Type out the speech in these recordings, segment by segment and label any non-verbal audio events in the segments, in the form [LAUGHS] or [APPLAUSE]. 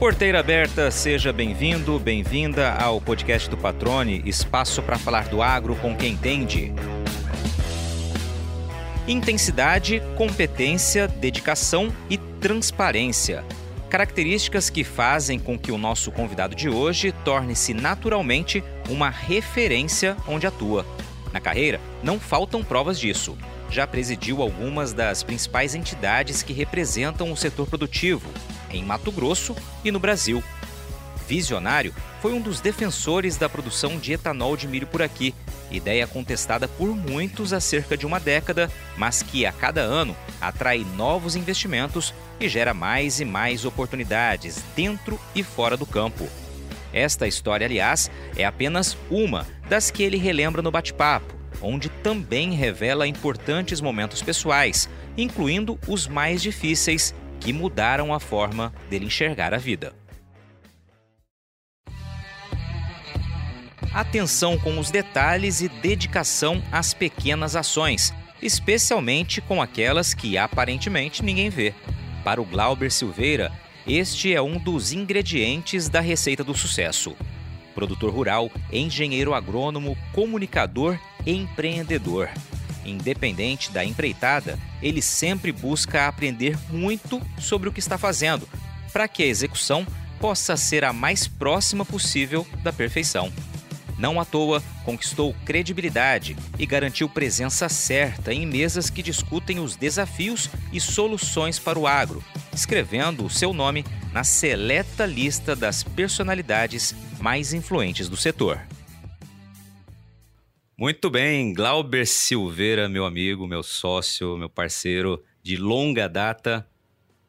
Porteira aberta, seja bem-vindo, bem-vinda ao podcast do Patrone, espaço para falar do agro com quem entende. Intensidade, competência, dedicação e transparência. Características que fazem com que o nosso convidado de hoje torne-se naturalmente uma referência onde atua. Na carreira, não faltam provas disso. Já presidiu algumas das principais entidades que representam o setor produtivo, em Mato Grosso e no Brasil. Visionário, foi um dos defensores da produção de etanol de milho por aqui, ideia contestada por muitos há cerca de uma década, mas que a cada ano atrai novos investimentos e gera mais e mais oportunidades dentro e fora do campo. Esta história, aliás, é apenas uma das que ele relembra no bate-papo, onde também revela importantes momentos pessoais, incluindo os mais difíceis que mudaram a forma dele enxergar a vida. atenção com os detalhes e dedicação às pequenas ações, especialmente com aquelas que aparentemente ninguém vê. Para o Glauber Silveira, este é um dos ingredientes da receita do sucesso. Produtor rural, engenheiro agrônomo, comunicador e empreendedor. Independente da empreitada, ele sempre busca aprender muito sobre o que está fazendo, para que a execução possa ser a mais próxima possível da perfeição. Não à toa, conquistou credibilidade e garantiu presença certa em mesas que discutem os desafios e soluções para o agro, escrevendo o seu nome na seleta lista das personalidades mais influentes do setor. Muito bem, Glauber Silveira, meu amigo, meu sócio, meu parceiro de longa data.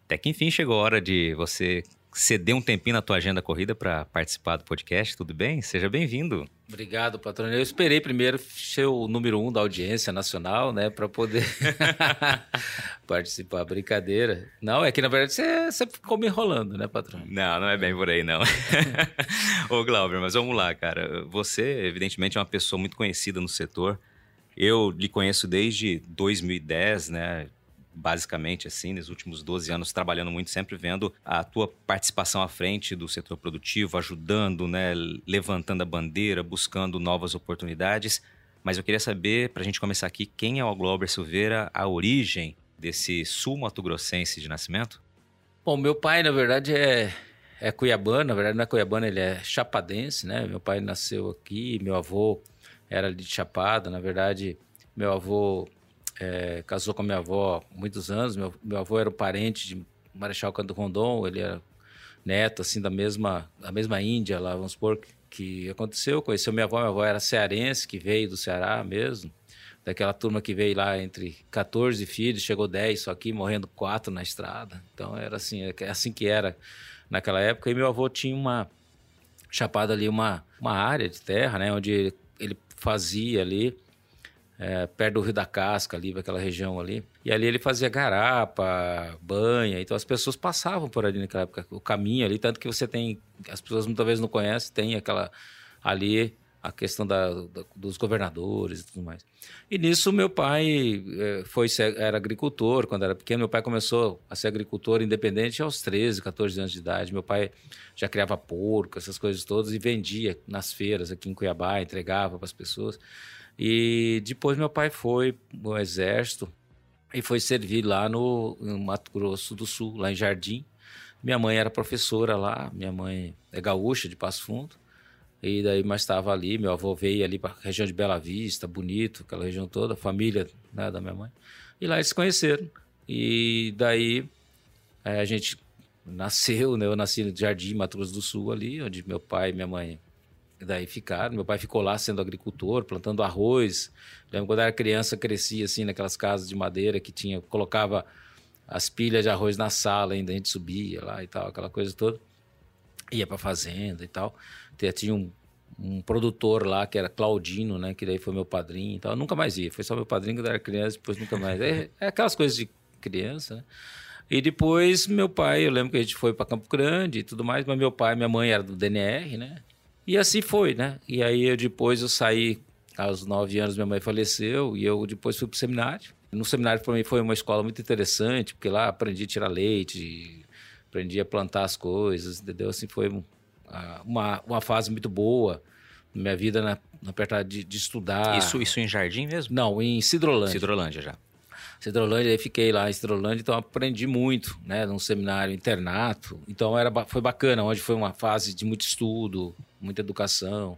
Até que enfim chegou a hora de você ceder um tempinho na tua agenda corrida para participar do podcast, tudo bem? Seja bem-vindo. Obrigado, patrão. Eu esperei primeiro ser o número um da audiência nacional, né, para poder [LAUGHS] participar. Brincadeira. Não, é que na verdade você, você ficou me enrolando, né, patrão? Não, não é bem por aí, não. [LAUGHS] Ô, Glauber, mas vamos lá, cara. Você, evidentemente, é uma pessoa muito conhecida no setor. Eu lhe conheço desde 2010, né? Basicamente assim, nos últimos 12 anos trabalhando muito, sempre vendo a tua participação à frente do setor produtivo, ajudando, né, levantando a bandeira, buscando novas oportunidades. Mas eu queria saber, para a gente começar aqui, quem é o Glauber Silveira, a origem desse sul mato-grossense de nascimento? Bom, meu pai, na verdade, é, é cuiabano, na verdade não é cuiabano, ele é chapadense, né? Meu pai nasceu aqui, meu avô era de Chapada, na verdade, meu avô é, casou com a minha avó há muitos anos. Meu, meu avô era o parente de Marechal Canto Rondon, ele era neto, assim, da mesma, da mesma Índia lá, vamos supor, que, aconteceu. Conheceu minha avó, minha avó era cearense, que veio do Ceará mesmo. Daquela turma que veio lá entre 14 filhos, chegou 10 só aqui, morrendo quatro na estrada. Então era assim, é assim que era naquela época. E meu avô tinha uma chapada ali, uma, uma área de terra, né, onde ele fazia ali é, perto do Rio da Casca, ali, aquela região ali. E ali ele fazia garapa, banha, então as pessoas passavam por ali naquela época, o caminho ali, tanto que você tem, as pessoas muitas vezes não conhecem, tem aquela ali a questão da, da, dos governadores e tudo mais. E nisso meu pai é, foi era agricultor quando era pequeno. Meu pai começou a ser agricultor independente aos 13, 14 anos de idade. Meu pai já criava porco, essas coisas todas e vendia nas feiras aqui em Cuiabá, entregava para as pessoas. E depois meu pai foi no exército e foi servir lá no, Mato Grosso do Sul, lá em Jardim. Minha mãe era professora lá, minha mãe é gaúcha de Passo Fundo. E daí, mas estava ali, meu avô veio ali para a região de Bela Vista, bonito, aquela região toda, família né, da minha mãe. E lá eles se conheceram. E daí a gente nasceu, né? Eu nasci no Jardim, Mato Grosso do Sul ali, onde meu pai e minha mãe daí ficaram. Meu pai ficou lá sendo agricultor, plantando arroz. Lembro quando era criança, crescia assim naquelas casas de madeira que tinha, colocava as pilhas de arroz na sala ainda, a gente subia lá e tal, aquela coisa toda. Ia pra fazenda e tal. Tinha um, um produtor lá que era Claudino, né? Que daí foi meu padrinho e tal. Eu nunca mais ia. Foi só meu padrinho quando era criança, depois nunca mais. É, é aquelas coisas de criança, né? E depois meu pai, eu lembro que a gente foi para Campo Grande e tudo mais, mas meu pai minha mãe eram do DNR, né? E assim foi, né? E aí eu, depois eu saí, aos nove anos minha mãe faleceu, e eu depois fui para o seminário. No seminário para mim foi uma escola muito interessante, porque lá aprendi a tirar leite, aprendi a plantar as coisas, entendeu? Assim, foi uma, uma fase muito boa minha vida na, na perto de, de, estudar. Isso, isso em Jardim mesmo? Não, em Cidrolândia. Cidrolândia já. Cidrolândia, aí fiquei lá em Cidrolândia, então aprendi muito, né, num seminário internato. Então era foi bacana, onde foi uma fase de muito estudo, muita educação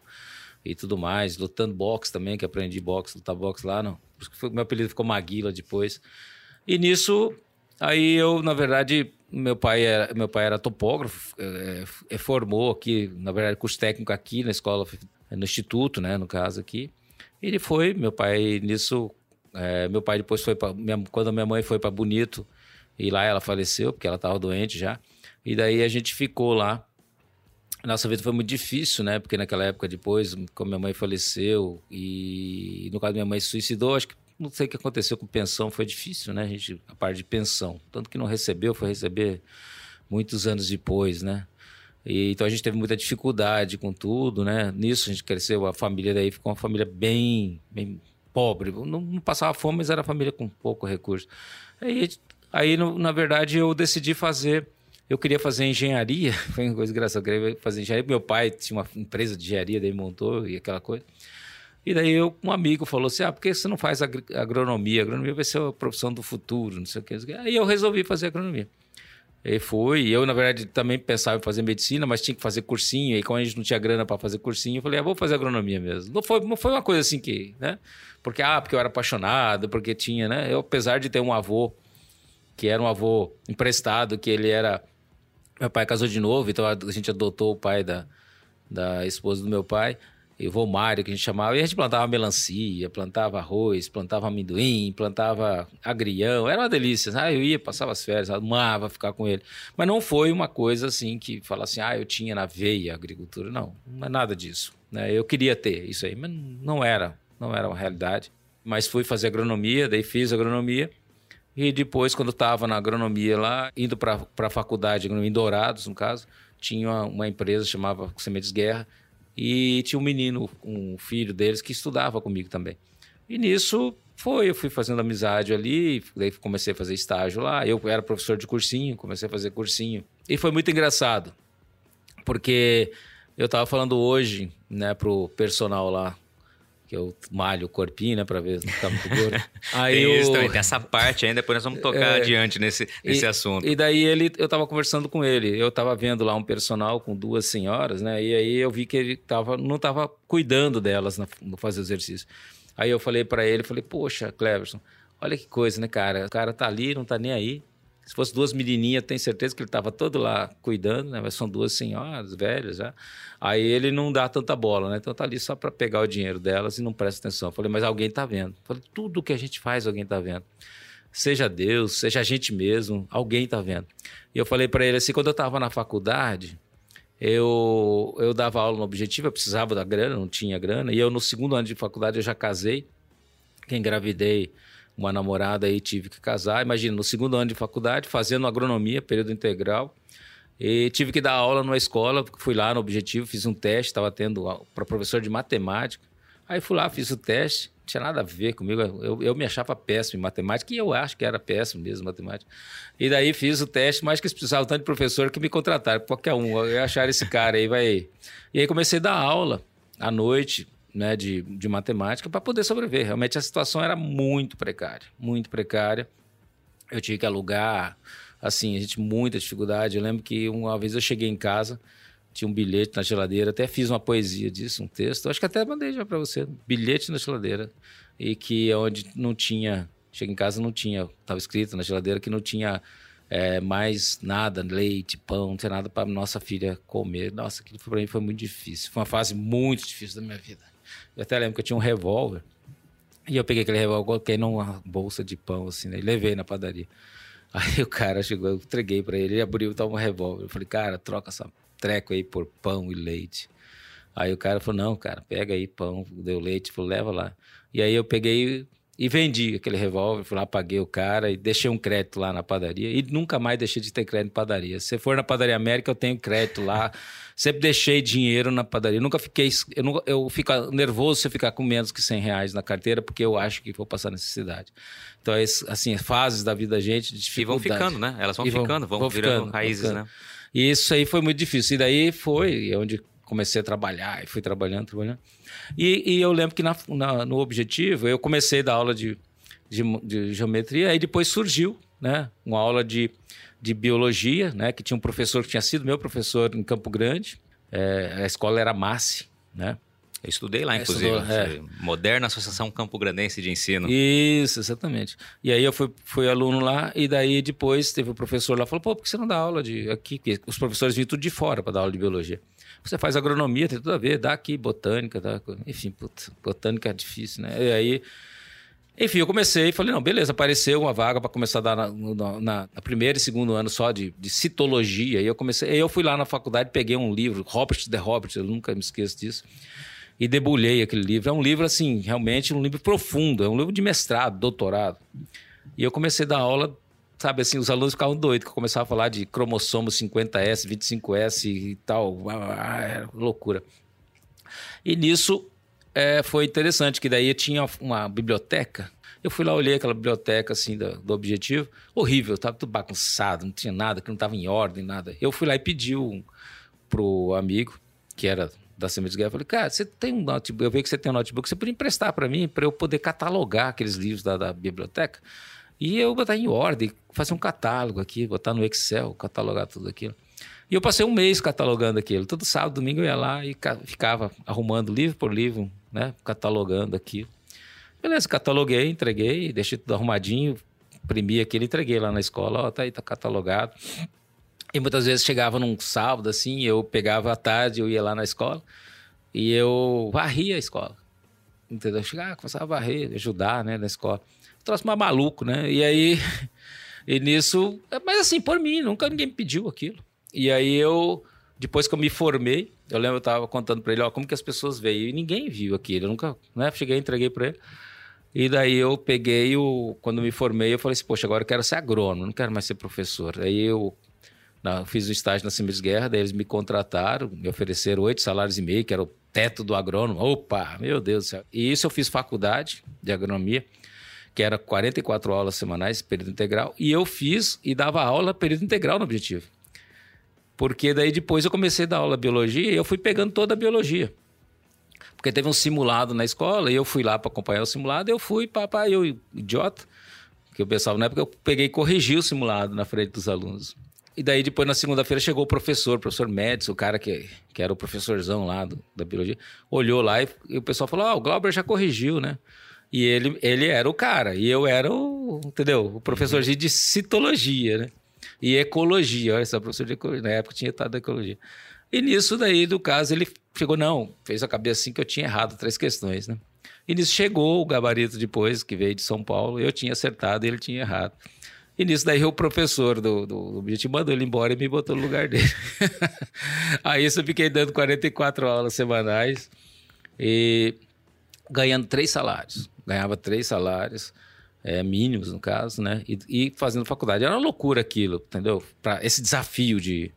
e tudo mais, lutando boxe também, que aprendi boxe, lutar boxe lá, não. Foi, meu apelido ficou Maguila depois. E nisso, aí eu, na verdade, meu pai era, meu pai era topógrafo, é, é, formou aqui, na verdade, curso técnico aqui na escola, no instituto, né, no caso aqui. Ele foi, meu pai nisso é, meu pai depois foi para. Quando a minha mãe foi para Bonito, e lá ela faleceu, porque ela estava doente já. E daí a gente ficou lá. Nossa vida foi muito difícil, né? Porque naquela época depois, quando minha mãe faleceu e no caso minha mãe se suicidou, acho que não sei o que aconteceu com pensão, foi difícil, né? A gente a parte de pensão, tanto que não recebeu, foi receber muitos anos depois, né? E, então a gente teve muita dificuldade com tudo, né? Nisso a gente cresceu, a família daí ficou uma família bem, bem pobre. Não, não, passava fome, mas era família com pouco recurso. Aí, aí no, na verdade, eu decidi fazer. Eu queria fazer engenharia, [LAUGHS] foi uma coisa engraçada. Eu queria fazer engenharia. Meu pai tinha uma empresa de engenharia, daí montou e aquela coisa. E daí eu, um amigo falou assim: ah, por que você não faz agronomia? Agronomia vai ser a profissão do futuro, não sei o que. Aí eu resolvi fazer agronomia. E fui. Eu, na verdade, também pensava em fazer medicina, mas tinha que fazer cursinho. E como a gente não tinha grana para fazer cursinho, eu falei, ah, vou fazer agronomia mesmo. Não foi, não foi uma coisa assim que, né? Porque, ah, porque eu era apaixonado, porque tinha, né? Eu, apesar de ter um avô, que era um avô emprestado, que ele era... Meu pai casou de novo, então a gente adotou o pai da, da esposa do meu pai e o Mário, que a gente chamava, e a gente plantava melancia, plantava arroz, plantava amendoim, plantava agrião, era uma delícia. Ah, eu ia, passava as férias, amava ficar com ele. Mas não foi uma coisa assim que falasse assim, ah, eu tinha na veia agricultura. Não, não é nada disso. Né? Eu queria ter isso aí, mas não era, não era uma realidade. Mas fui fazer agronomia, daí fiz agronomia. E depois, quando estava na agronomia lá, indo para a faculdade, em Dourados, no caso, tinha uma, uma empresa chamava Sementes Guerra, e tinha um menino, um filho deles, que estudava comigo também. E nisso foi, eu fui fazendo amizade ali, daí comecei a fazer estágio lá. Eu era professor de cursinho, comecei a fazer cursinho. E foi muito engraçado, porque eu estava falando hoje, né, pro personal lá que eu malho o corpinho, né, pra ver se tá muito gordo. [LAUGHS] Aí tem isso também, tem essa parte ainda, depois nós vamos tocar é, adiante nesse, nesse e, assunto. E daí ele, eu tava conversando com ele, eu tava vendo lá um personal com duas senhoras, né, e aí eu vi que ele tava, não tava cuidando delas no fazer exercício. Aí eu falei para ele, falei, poxa, Cleverson, olha que coisa, né, cara, o cara tá ali, não tá nem aí, se fosse duas menininhas, tenho certeza que ele estava todo lá cuidando, né? Mas são duas senhoras velhas já. Aí ele não dá tanta bola, né? Então tá ali só para pegar o dinheiro delas e não presta atenção. falei, mas alguém tá vendo. falei, tudo que a gente faz, alguém tá vendo. Seja Deus, seja a gente mesmo, alguém tá vendo. E eu falei para ele assim, quando eu estava na faculdade, eu, eu dava aula no Objetivo, eu precisava da grana, não tinha grana. E eu, no segundo ano de faculdade, eu já casei, que engravidei uma namorada e tive que casar. Imagina, no segundo ano de faculdade, fazendo agronomia, período integral. E tive que dar aula numa escola, fui lá no Objetivo, fiz um teste, estava tendo para professor de matemática. Aí fui lá, fiz o teste, não tinha nada a ver comigo. Eu, eu me achava péssimo em matemática, e eu acho que era péssimo mesmo em matemática. E daí fiz o teste, mas que eles precisavam tanto de professor que me contrataram, qualquer um. Eu achar esse cara aí, vai. E aí comecei a dar aula à noite, né, de, de matemática para poder sobreviver. Realmente a situação era muito precária, muito precária. Eu tinha que alugar, assim, a gente muita dificuldade. Eu lembro que uma vez eu cheguei em casa, tinha um bilhete na geladeira, até fiz uma poesia disso, um texto. Acho que até mandei já para você, bilhete na geladeira e que é onde não tinha, cheguei em casa não tinha, estava escrito na geladeira que não tinha é, mais nada, leite, pão, não tinha nada para nossa filha comer. Nossa, aquilo para mim foi muito difícil. Foi uma fase muito difícil da minha vida. Eu até lembro que eu tinha um revólver. E eu peguei aquele revólver, coloquei numa bolsa de pão, assim, né? E levei na padaria. [LAUGHS] Aí o cara chegou, eu entreguei para ele, ele abriu e tava um revólver. Eu falei, cara, troca essa treco aí por pão e leite. Aí o cara falou, não, cara, pega aí pão, deu leite, falou, leva lá. E aí eu peguei, E vendi aquele revólver, fui lá, paguei o cara e deixei um crédito lá na padaria. E nunca mais deixei de ter crédito em padaria. Se for na Padaria América, eu tenho crédito lá. [LAUGHS] Sempre deixei dinheiro na padaria. Nunca fiquei. Eu, nunca, eu fico nervoso se eu ficar com menos que 100 reais na carteira, porque eu acho que vou passar necessidade. Então, é, assim, fases da vida da gente. De e vão ficando, né? Elas vão, ficando, vão, vão virando ficando, raízes, ficando. né? E isso aí foi muito difícil. E daí foi onde comecei a trabalhar, e fui trabalhando, trabalhando. E, e eu lembro que na, na, no objetivo, eu comecei a dar aula de, de, de geometria, e depois surgiu né, uma aula de, de biologia, né, que tinha um professor que tinha sido meu professor em Campo Grande. É, a escola era Massi, né? Eu estudei lá, inclusive. Estudou, é. Moderna Associação Campo Grandense de Ensino. Isso, exatamente. E aí eu fui, fui aluno lá, e daí depois teve o um professor lá, falou, pô, por que você não dá aula de aqui? Porque os professores vinham tudo de fora para dar aula de biologia. Você faz agronomia, tem tudo a ver, dá aqui botânica, dá, enfim, botânica é difícil, né? E aí, enfim, eu comecei e falei, não, beleza, apareceu uma vaga para começar a dar na, na, na, primeiro e segundo ano só de, de citologia. E eu comecei, eu fui lá na faculdade, peguei um livro, Robert de Robert, eu nunca me esqueço disso e debulhei aquele livro. É um livro, assim, realmente um livro profundo, é um livro de mestrado, doutorado. E eu comecei a dar aula, sabe assim, os alunos ficavam doidos, que eu começava a falar de cromossomo 50S, 25S e tal, ah, loucura. E nisso é, foi interessante, que daí tinha uma biblioteca. Eu fui lá, olhei aquela biblioteca assim do, do objetivo, horrível, estava tudo bagunçado, não tinha nada, que não estava em ordem, nada. Eu fui lá e pedi um, pro amigo, que era da Assembleia de Guerra, falei, cara, você tem um notebook, eu vejo que você tem um notebook, você podia emprestar para mim, para eu poder catalogar aqueles livros da, da, biblioteca e eu botar em ordem, fazer um catálogo aqui, botar no Excel, catalogar tudo aquilo. E eu passei um mês catalogando aquilo. Todo sábado, domingo eu ia lá e ficava arrumando livro por livro, né, catalogando aquilo. Beleza, cataloguei, entreguei, deixei tudo arrumadinho, imprimi aquilo, entreguei lá na escola, ó, tá aí, tá catalogado. E muitas vezes chegava num sábado, assim, eu pegava à tarde, eu ia lá na escola e eu varria a escola. Entendeu? Eu chegava, começava a varrer, ajudar, né, na escola. Troço mais maluco, né? E aí, [LAUGHS] e nisso, mas assim, por mim, nunca ninguém me pediu aquilo. E aí eu, depois que eu me formei, eu lembro, eu tava contando para ele, ó, como que as pessoas veem. E ninguém viu aquilo, eu nunca, né? Cheguei, entreguei para ele. E daí eu peguei o. Quando me formei, eu falei assim, poxa, agora eu quero ser agrônomo, não quero mais ser professor. Aí eu fiz o estágio na Cimes Guerra, daí eles me contrataram, me ofereceram oito salários e meio, que era o teto do agrônomo. Opa, meu Deus do céu. E isso eu fiz faculdade de agronomia, que era 44 aulas semanais, período integral, e eu fiz e dava aula período integral no objetivo. Porque daí depois eu comecei a dar aula biologia e eu fui pegando toda a biologia. Porque teve um simulado na escola e eu fui lá para acompanhar o simulado, eu fui, papai, eu idiota, que eu pensava na época, eu peguei e corrigi o simulado na frente dos alunos. E daí, depois, na segunda-feira, chegou o professor, o professor Médici, o cara que, que era o professorzão lá do, da biologia, olhou lá e, e o pessoal falou: Ah, o Glauber já corrigiu, né? E ele, ele era o cara, e eu era o, entendeu? O professorzinho de citologia, né? E ecologia, olha só, professor de ecologia. Na época tinha estado da ecologia. E nisso daí, do caso, ele chegou, não, fez a cabeça assim que eu tinha errado três questões, né? E nisso chegou o gabarito depois, que veio de São Paulo, eu tinha acertado e ele tinha errado. E nisso daí o professor do, do objetivo mandou ele embora e me botou no lugar dele. [LAUGHS] Aí isso eu fiquei dando 44 aulas semanais e ganhando três salários. Ganhava três salários, é, mínimos no caso, né? E, e, fazendo faculdade. Era uma loucura aquilo, entendeu? Para esse desafio de.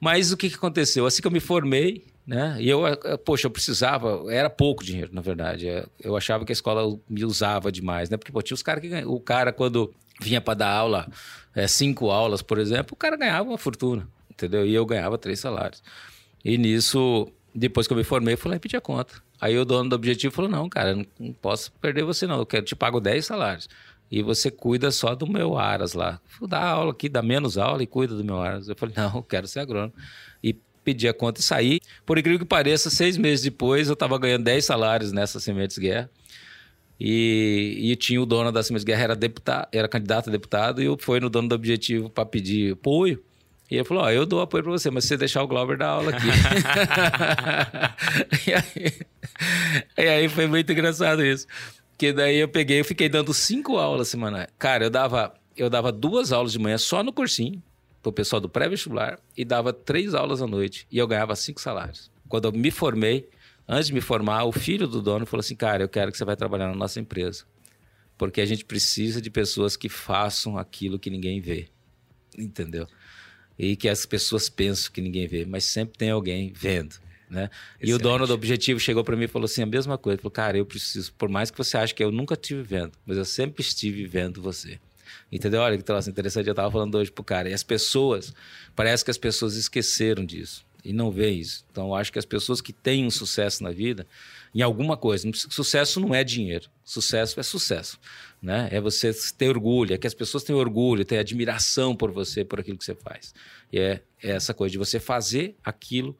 Mas o que, que aconteceu? Assim que eu me formei, né? E eu, poxa, eu precisava, era pouco dinheiro, na verdade. É, eu achava que a escola me usava demais, né? Porque pô, tinha os caras que ganham. O cara, quando vinha para dar aula, é, cinco aulas, por exemplo, o cara ganhava uma fortuna, entendeu? E eu ganhava três salários. E nisso, depois que eu me formei, eu fui lá e pedi a conta. Aí o dono do objetivo falou: não, cara, não, posso perder você, não. Eu quero, te pago 10 salários. E você cuida só do meu Aras lá. Dar aula aqui, dá menos aula e cuida do meu Aras. Eu falei, não, eu quero ser agrônomo. E pedi a conta e saí. Por incrível que pareça, seis meses depois eu estava ganhando 10 salários nessa Sementes Guerra. E, e tinha o dono da Sementes Guerra, era, deputado, era candidato a deputado, e eu fui no dono do Objetivo para pedir apoio. E ele falou: Ó, eu dou apoio para você, mas se você deixar o Glauber dar aula aqui. [LAUGHS] e, aí, e aí foi muito engraçado isso. Porque daí eu peguei, eu fiquei dando cinco aulas semanais. Cara, eu dava, eu dava duas aulas de manhã só no cursinho, pro pessoal do pré-vestibular, e dava três aulas à noite. E eu ganhava cinco salários. Quando eu me formei, antes de me formar, o filho do dono falou assim: Cara, eu quero que você vai trabalhar na nossa empresa. porque a gente precisa de pessoas que façam aquilo que ninguém vê. Entendeu? E que as pessoas pensam que ninguém vê, mas sempre tem alguém vendo. Né? E o dono do objetivo chegou para mim e falou assim: a mesma coisa. Ele falou, cara, eu preciso, por mais que você ache que eu nunca estive vendo, mas eu sempre estive vendo você. Entendeu? Olha que troço interessante. Eu estava falando hoje pro cara. E as pessoas, parece que as pessoas esqueceram disso e não veem isso. Então, acho que as pessoas que têm um sucesso na vida, em alguma coisa, sucesso não é dinheiro, sucesso é sucesso. Né? É você ter orgulho, é que as pessoas têm orgulho, têm admiração por você, por aquilo que você faz. E é, é essa coisa de você fazer aquilo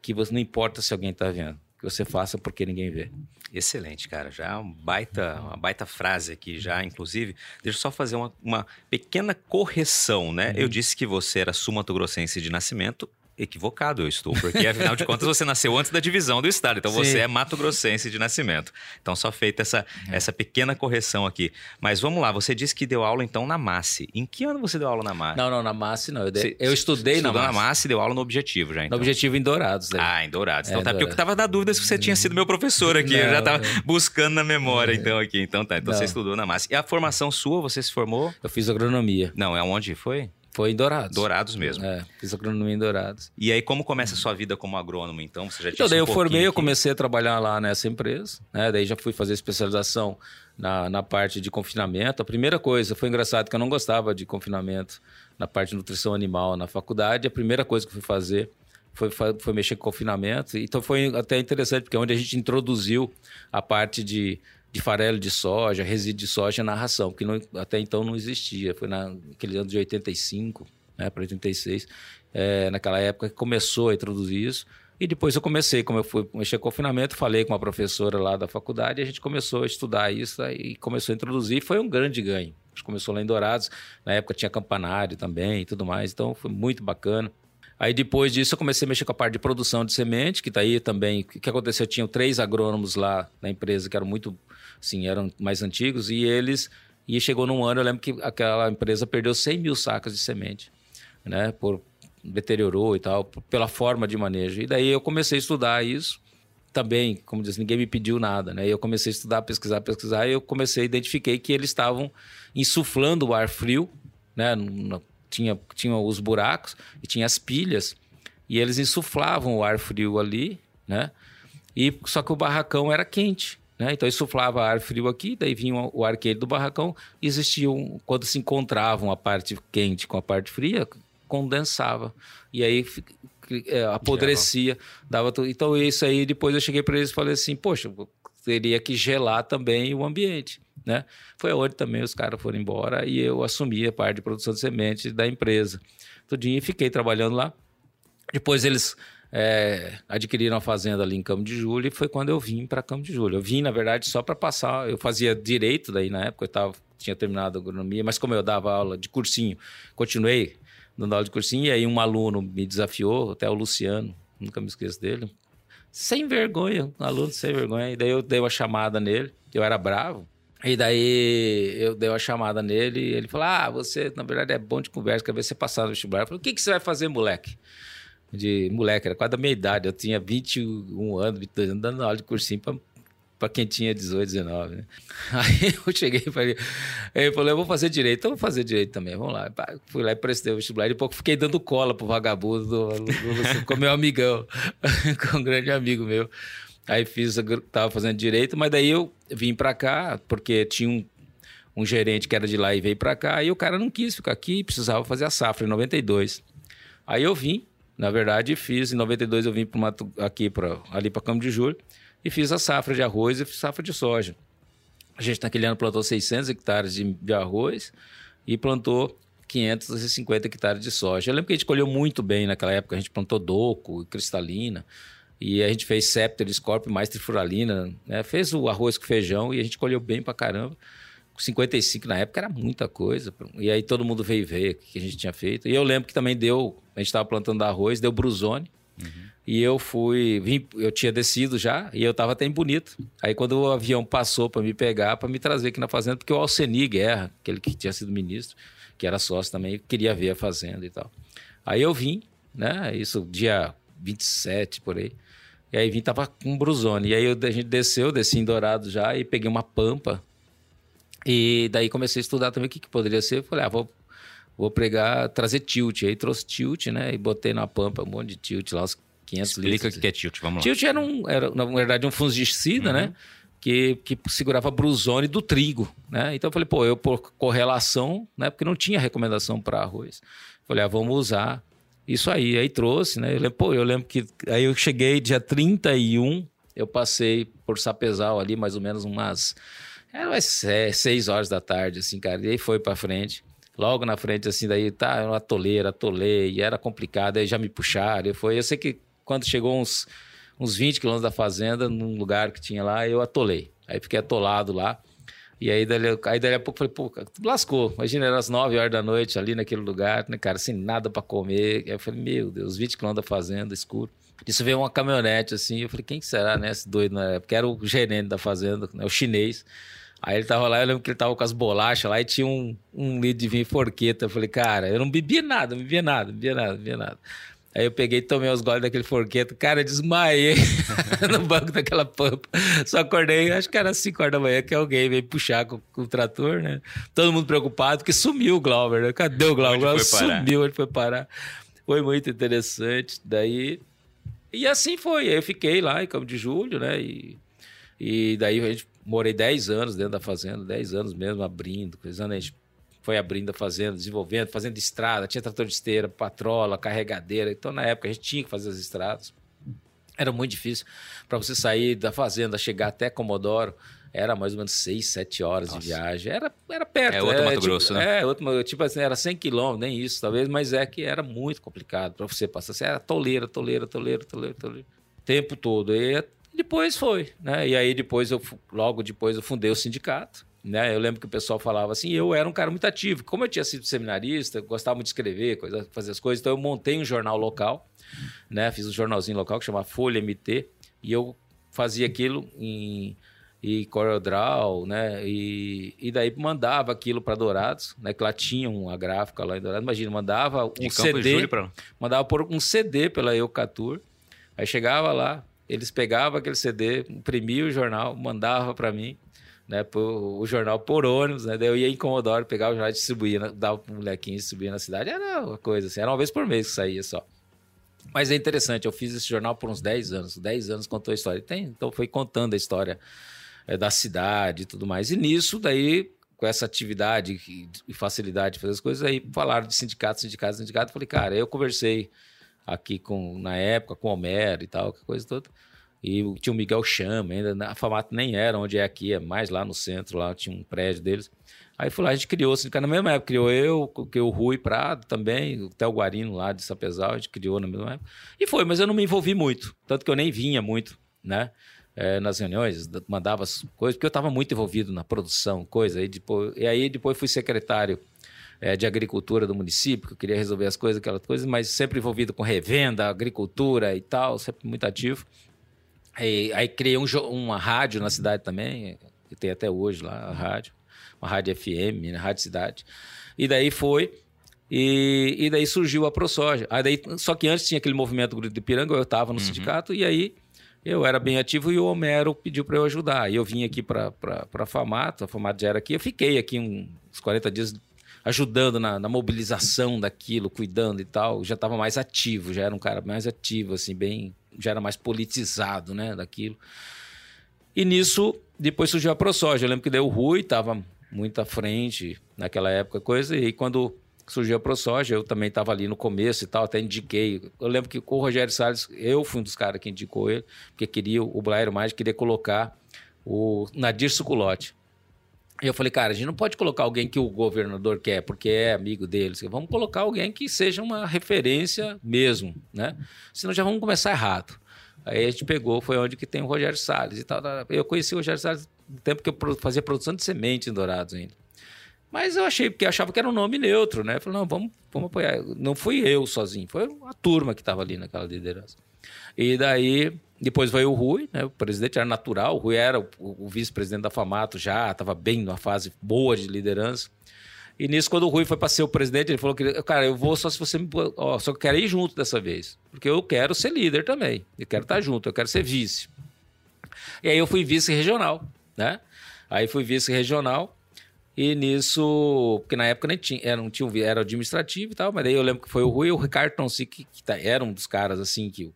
que você, não importa se alguém está vendo, que você faça porque ninguém vê. Excelente, cara. Já é uma baita, uma baita frase aqui, já, inclusive. Deixa eu só fazer uma, uma pequena correção, né? Uhum. Eu disse que você era sumatogrossense de nascimento equivocado eu estou, porque afinal de contas você nasceu antes da divisão do estado, então Sim. você é Mato Grossense de nascimento. Então só feita essa, é. essa pequena correção aqui. Mas vamos lá, você disse que deu aula então na MASSE. Em que ano você deu aula na MASSE? Não, não, na MASSE não. Eu, dei, eu estudei na MASSE. na MASSE e deu aula no Objetivo já, então. No Objetivo em Dourados. Daí. Ah, em Dourados. Então é, tá, porque eu tava na dúvida se você tinha sido meu professor aqui, não, eu já tava não. buscando na memória é. então aqui. Então tá, então você estudou na MASSE. E a formação sua, você se formou? Eu fiz agronomia. Não, é onde foi? Foi em Dourados. Dourados mesmo. É, fiz agronomia em Dourados. E aí, como começa a sua vida como agrônomo, então? Você já tinha então, daí um eu formei, eu comecei a trabalhar lá nessa empresa, né? Daí já fui fazer especialização na, na parte de confinamento. A primeira coisa, foi engraçado que eu não gostava de confinamento na parte de nutrição animal na faculdade. A primeira coisa que eu fui fazer foi, foi mexer com confinamento. Então foi até interessante, porque é onde a gente introduziu a parte de de farelo de soja, resíduo de soja na ração, que não, até então não existia. Foi naquele ano de 85 né, para 86, é, naquela época que começou a introduzir isso. E depois eu comecei, como eu fui mexer com confinamento, falei com uma professora lá da faculdade, a gente começou a estudar isso e começou a introduzir. Foi um grande ganho. A gente começou lá em Dourados, na época tinha campanário também e tudo mais, então foi muito bacana. Aí depois disso eu comecei a mexer com a parte de produção de semente, que está aí também. O que aconteceu? Eu tinha três agrônomos lá na empresa que eram muito, assim, eram mais antigos e eles. E chegou num ano, eu lembro que aquela empresa perdeu 100 mil sacas de semente, né? Por, deteriorou e tal, pela forma de manejo. E daí eu comecei a estudar isso também, como diz, ninguém me pediu nada, né? Eu comecei a estudar, pesquisar, pesquisar, e eu comecei identifiquei que eles estavam insuflando o ar frio, né? tinha, tinha os buracos e tinha as pilhas, e eles insuflavam o ar frio ali, né? E só que o barracão era quente, né? Então insuflava ar frio aqui, daí vinha o ar quente do barracão, existiam quando se encontravam a parte quente com a parte fria, condensava. E aí é, apodrecia, dava tudo. Então isso aí depois eu cheguei para eles e falei assim, poxa, teria que gelar também o ambiente né? Foi onde também os caras foram embora e eu assumi a parte de produção de sementes da empresa. Tudinho e fiquei trabalhando lá. Depois eles é, adquiriram a fazenda ali em Campo de Julho e foi quando eu vim para Campo de Julho. Eu vim, na verdade, só para passar. Eu fazia direito daí na época, eu tava, tinha terminado a agronomia, mas como eu dava aula de cursinho, continuei dando aula de cursinho. E aí um aluno me desafiou, até o Luciano, nunca me esqueço dele. Sem vergonha, um aluno sem vergonha. E daí eu dei uma chamada nele, eu era bravo. E daí eu dei uma chamada nele e ele falou: Ah, você na verdade é bom de conversa, quer ver você passar no vestibular. Eu falei: O que, que você vai fazer, moleque? De moleque, era quase da minha idade, eu tinha 21 anos, 22 anos, dando aula de cursinho para quem tinha 18, 19, né? [LAUGHS] Aí eu cheguei e falei, ele falou, eu vou fazer direito, eu vou fazer direito também, vamos lá. Fui lá e prestei o vestibular, e pouco fiquei dando cola pro vagabundo do, do, do, com meu amigão, [LAUGHS] com um grande amigo meu. Aí fiz, tava fazendo direito, mas daí eu vim para cá, porque tinha um, um gerente que era de lá e veio para cá, e o cara não quis ficar aqui, precisava fazer a safra em 92. Aí eu vim, na verdade, fiz, em 92 eu vim pro Mato, aqui para ali para Campo de Julho, e fiz a safra de arroz e safra de soja. A gente naquele ano plantou 600 hectares de, de arroz e plantou 550 hectares de soja. Eu lembro que a gente colheu muito bem naquela época, a gente plantou doco, cristalina, e a gente fez Scepter, Scorpio, mais trifuralina, né? Fez o arroz com feijão e a gente colheu bem pra caramba. 55 na época era muita coisa. E aí todo mundo veio ver o que a gente tinha feito. E eu lembro que também deu, a gente estava plantando arroz, deu brusone. Uhum. E eu fui, vim, eu tinha descido já e eu estava até em Bonito. Aí quando o avião passou para me pegar, para me trazer aqui na fazenda, porque o Alceni Guerra, aquele que tinha sido ministro, que era sócio também, queria ver a fazenda e tal. Aí eu vim, né? Isso dia 27 por aí. E aí vim, tava com um brusone. E aí eu, a gente desceu, desci em Dourado já e peguei uma pampa. E daí comecei a estudar também o que, que poderia ser. Falei, ah, vou, vou pregar, trazer tilt. Aí trouxe tilt, né? E botei na pampa um monte de tilt lá, uns 500 Explica litros. o que é tilt, vamos lá. Tilt era, um, era, na verdade, um fungicida, né? Que, que segurava brusone do trigo, né? Então eu falei, pô, eu por correlação, né? Porque não tinha recomendação para arroz. Falei, ah, vamos usar isso aí. Aí trouxe, né? Eu lembro, pô, eu lembro que aí eu cheguei dia 31, eu passei por Sapezal ali, mais ou menos umas. Era umas se- seis horas da tarde, assim, cara. E aí foi pra frente. Logo na frente, assim, daí tá uma toleira, atolei, e era complicado, aí já me puxaram. Eu, foi, eu sei que quando chegou uns, uns 20 quilômetros da fazenda, num lugar que tinha lá, eu atolei. Aí fiquei atolado lá. E aí, dali, aí dali a pouco, falei, pô, lascou. Imagina, era as 9 horas da noite ali naquele lugar, né, cara, sem nada pra comer. Aí eu falei, meu Deus, 20 quilômetros da fazenda, escuro. Isso veio uma caminhonete assim, eu falei, quem que será, né, esse doido na época? Era o gerente da fazenda, né, o chinês. Aí ele tava lá, eu lembro que ele tava com as bolachas lá e tinha um, um litro de vinho forqueta. Eu falei, cara, eu não bebia nada, não bebia nada, não bebia nada, não bebia nada. Aí eu peguei e tomei os goles daquele forqueto. Cara, desmaiei [LAUGHS] no banco daquela pampa. Só acordei, acho que era 5 horas da manhã, que alguém veio puxar com, com o trator, né? Todo mundo preocupado, porque sumiu o Glauber, né? Cadê o Glauber? O Onde Glauber foi parar? sumiu, ele foi parar. Foi muito interessante. Daí. E assim foi. Aí eu fiquei lá em Campo de Julho, né? E, e daí a gente morei 10 anos dentro da fazenda, 10 anos mesmo, abrindo, coisando. A gente foi abrindo a fazenda, desenvolvendo, fazendo estrada, tinha trator de esteira, patrola, carregadeira. Então, na época, a gente tinha que fazer as estradas. Era muito difícil para você sair da fazenda, chegar até Comodoro. Era mais ou menos 6, 7 horas Nossa. de viagem. Era, era perto. É outro Mato tipo, Grosso, né? É, outro, tipo assim, era 100 quilômetros, nem isso, talvez, mas é que era muito complicado para você passar. Era toleira, toleira, toleira, toleira, toleira. O tempo todo. E depois foi, né? E aí depois eu, logo depois eu fundei o sindicato. Né? Eu lembro que o pessoal falava assim, eu era um cara muito ativo. Como eu tinha sido seminarista, gostava muito de escrever, coisa, fazer as coisas, então eu montei um jornal local, né? Fiz um jornalzinho local que chama Folha MT, e eu fazia aquilo em e CorelDRAW, né? E, e daí mandava aquilo para Dourados, né? Que lá tinha uma gráfica lá em Dourados. Imagina, mandava um CD, mandava por um CD pela Eucatur. Aí chegava lá, eles pegavam aquele CD, imprimiam o jornal, mandava para mim, né? Por, o jornal por ônibus, né? Daí eu ia em Comodoro, pegava o jornal e distribuía, na- dava pro molequinho distribuir na cidade. Era uma coisa assim, era uma vez por mês que saía só. Mas é interessante, eu fiz esse jornal por uns 10 anos. 10 anos contou a história. Tem, então foi contando a história eh, da cidade e tudo mais. E nisso, daí, com essa atividade e- facilidade de fazer as coisas, aí falaram de sindicato, sindicato, sindicato. Falei, cara, eu conversei aqui com, na época, com o Homero e tal, que coisa toda. E o- tinha o Miguel Chama, ainda na Famato nem era onde é aqui, é mais lá no centro, lá tinha um prédio deles. Aí fui lá, a gente criou o sindicato na mesma época, criou eu, que o Rui Prado também, o Theo Guarino lá de Sapezal, a gente criou na mesma época. E foi, mas eu não me envolvi muito, tanto que eu nem vinha muito, né? eh, nas reuniões, da- mandava as coisas, porque eu estava muito envolvido na produção, coisa. E, depois, e aí depois fui secretário eh, de agricultura do município, que eu queria resolver as coisas, aquelas coisas, mas sempre envolvido com revenda, agricultura e tal, sempre muito ativo. Aí, aí criei um uma rádio na cidade também, que tem até hoje lá a rádio, uma rádio FM, né, Rádio Cidade. E daí foi, e, e daí surgiu a ProSoja. Aí daí, só que antes tinha aquele movimento do Grito de Piranga, eu estava no sindicato, e aí eu era bem ativo e o Homero pediu para eu ajudar. E eu vim aqui para a Famato, a Famato já era aqui, eu fiquei aqui uns 40 dias ajudando na, na mobilização daquilo, cuidando e tal. Já estava mais ativo, já era um cara mais ativo, assim, bem. Já era mais politizado, né, daquilo. E nisso, depois surgiu a ProSoja. Eu lembro que daí o Rui estava muito à frente naquela época, coisa, e quando surgiu a ProSoja, eu também estava ali no começo e tal, até indiquei. Eu lembro que com o Rogério Salles, eu fui um dos caras que indicou ele, porque queria, o Blairo Mais queria colocar o Nadir Suculote. Eu falei, cara, a gente não pode colocar alguém que o governador quer, porque é amigo deles. Vamos colocar alguém que seja uma referência mesmo, né? Senão já vamos começar errado. Aí a gente pegou, foi onde que tem o Rogério Salles e tal. Eu conheci o Rogério Salles no tempo que eu fazia produção de semente em Dourados ainda. Mas eu achei, porque eu achava que era um nome neutro, né? Falei, não, vamos, vamos apoiar. Não fui eu sozinho, foi a turma que estava ali naquela liderança. E daí, depois veio o Rui, né? O presidente era natural, o Rui era o, vice-presidente da Famato já, estava bem numa fase boa de liderança. E nisso, quando o Rui foi para ser o presidente, ele falou que, cara, eu vou só se você me. só quero ir junto dessa vez. Porque eu quero ser líder também. Eu quero estar junto, eu quero ser vice. E aí eu fui vice regional, né? Aí fui vice regional. E nisso, porque na época nem tinha, era, não tinha, era administrativo e tal, mas daí eu lembro que foi o Rui e o Ricardo Tonsi, que, que tá, era um dos caras, assim, que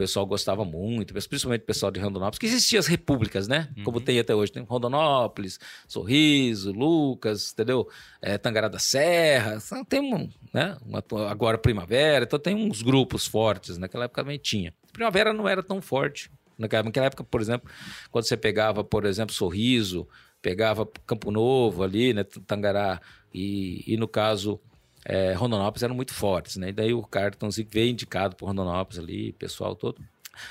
pessoal gostava muito, principalmente o pessoal de Rondonópolis, que existiam as repúblicas, né? Uhum. Como tem até hoje. Tem Rondonópolis, Sorriso, Lucas, entendeu? É, Tangará da Serra, tem um, né? Uma, agora Primavera, então tem uns grupos fortes, naquela época também tinha. Primavera não era tão forte. Naquela, época, por exemplo, quando você pegava, por exemplo, Sorriso, pegava Campo Novo ali, né, Tangará, e, e no caso é, Rondonópolis eram muito fortes, né? E daí o Cartons veio indicado por Rondonópolis ali, pessoal todo.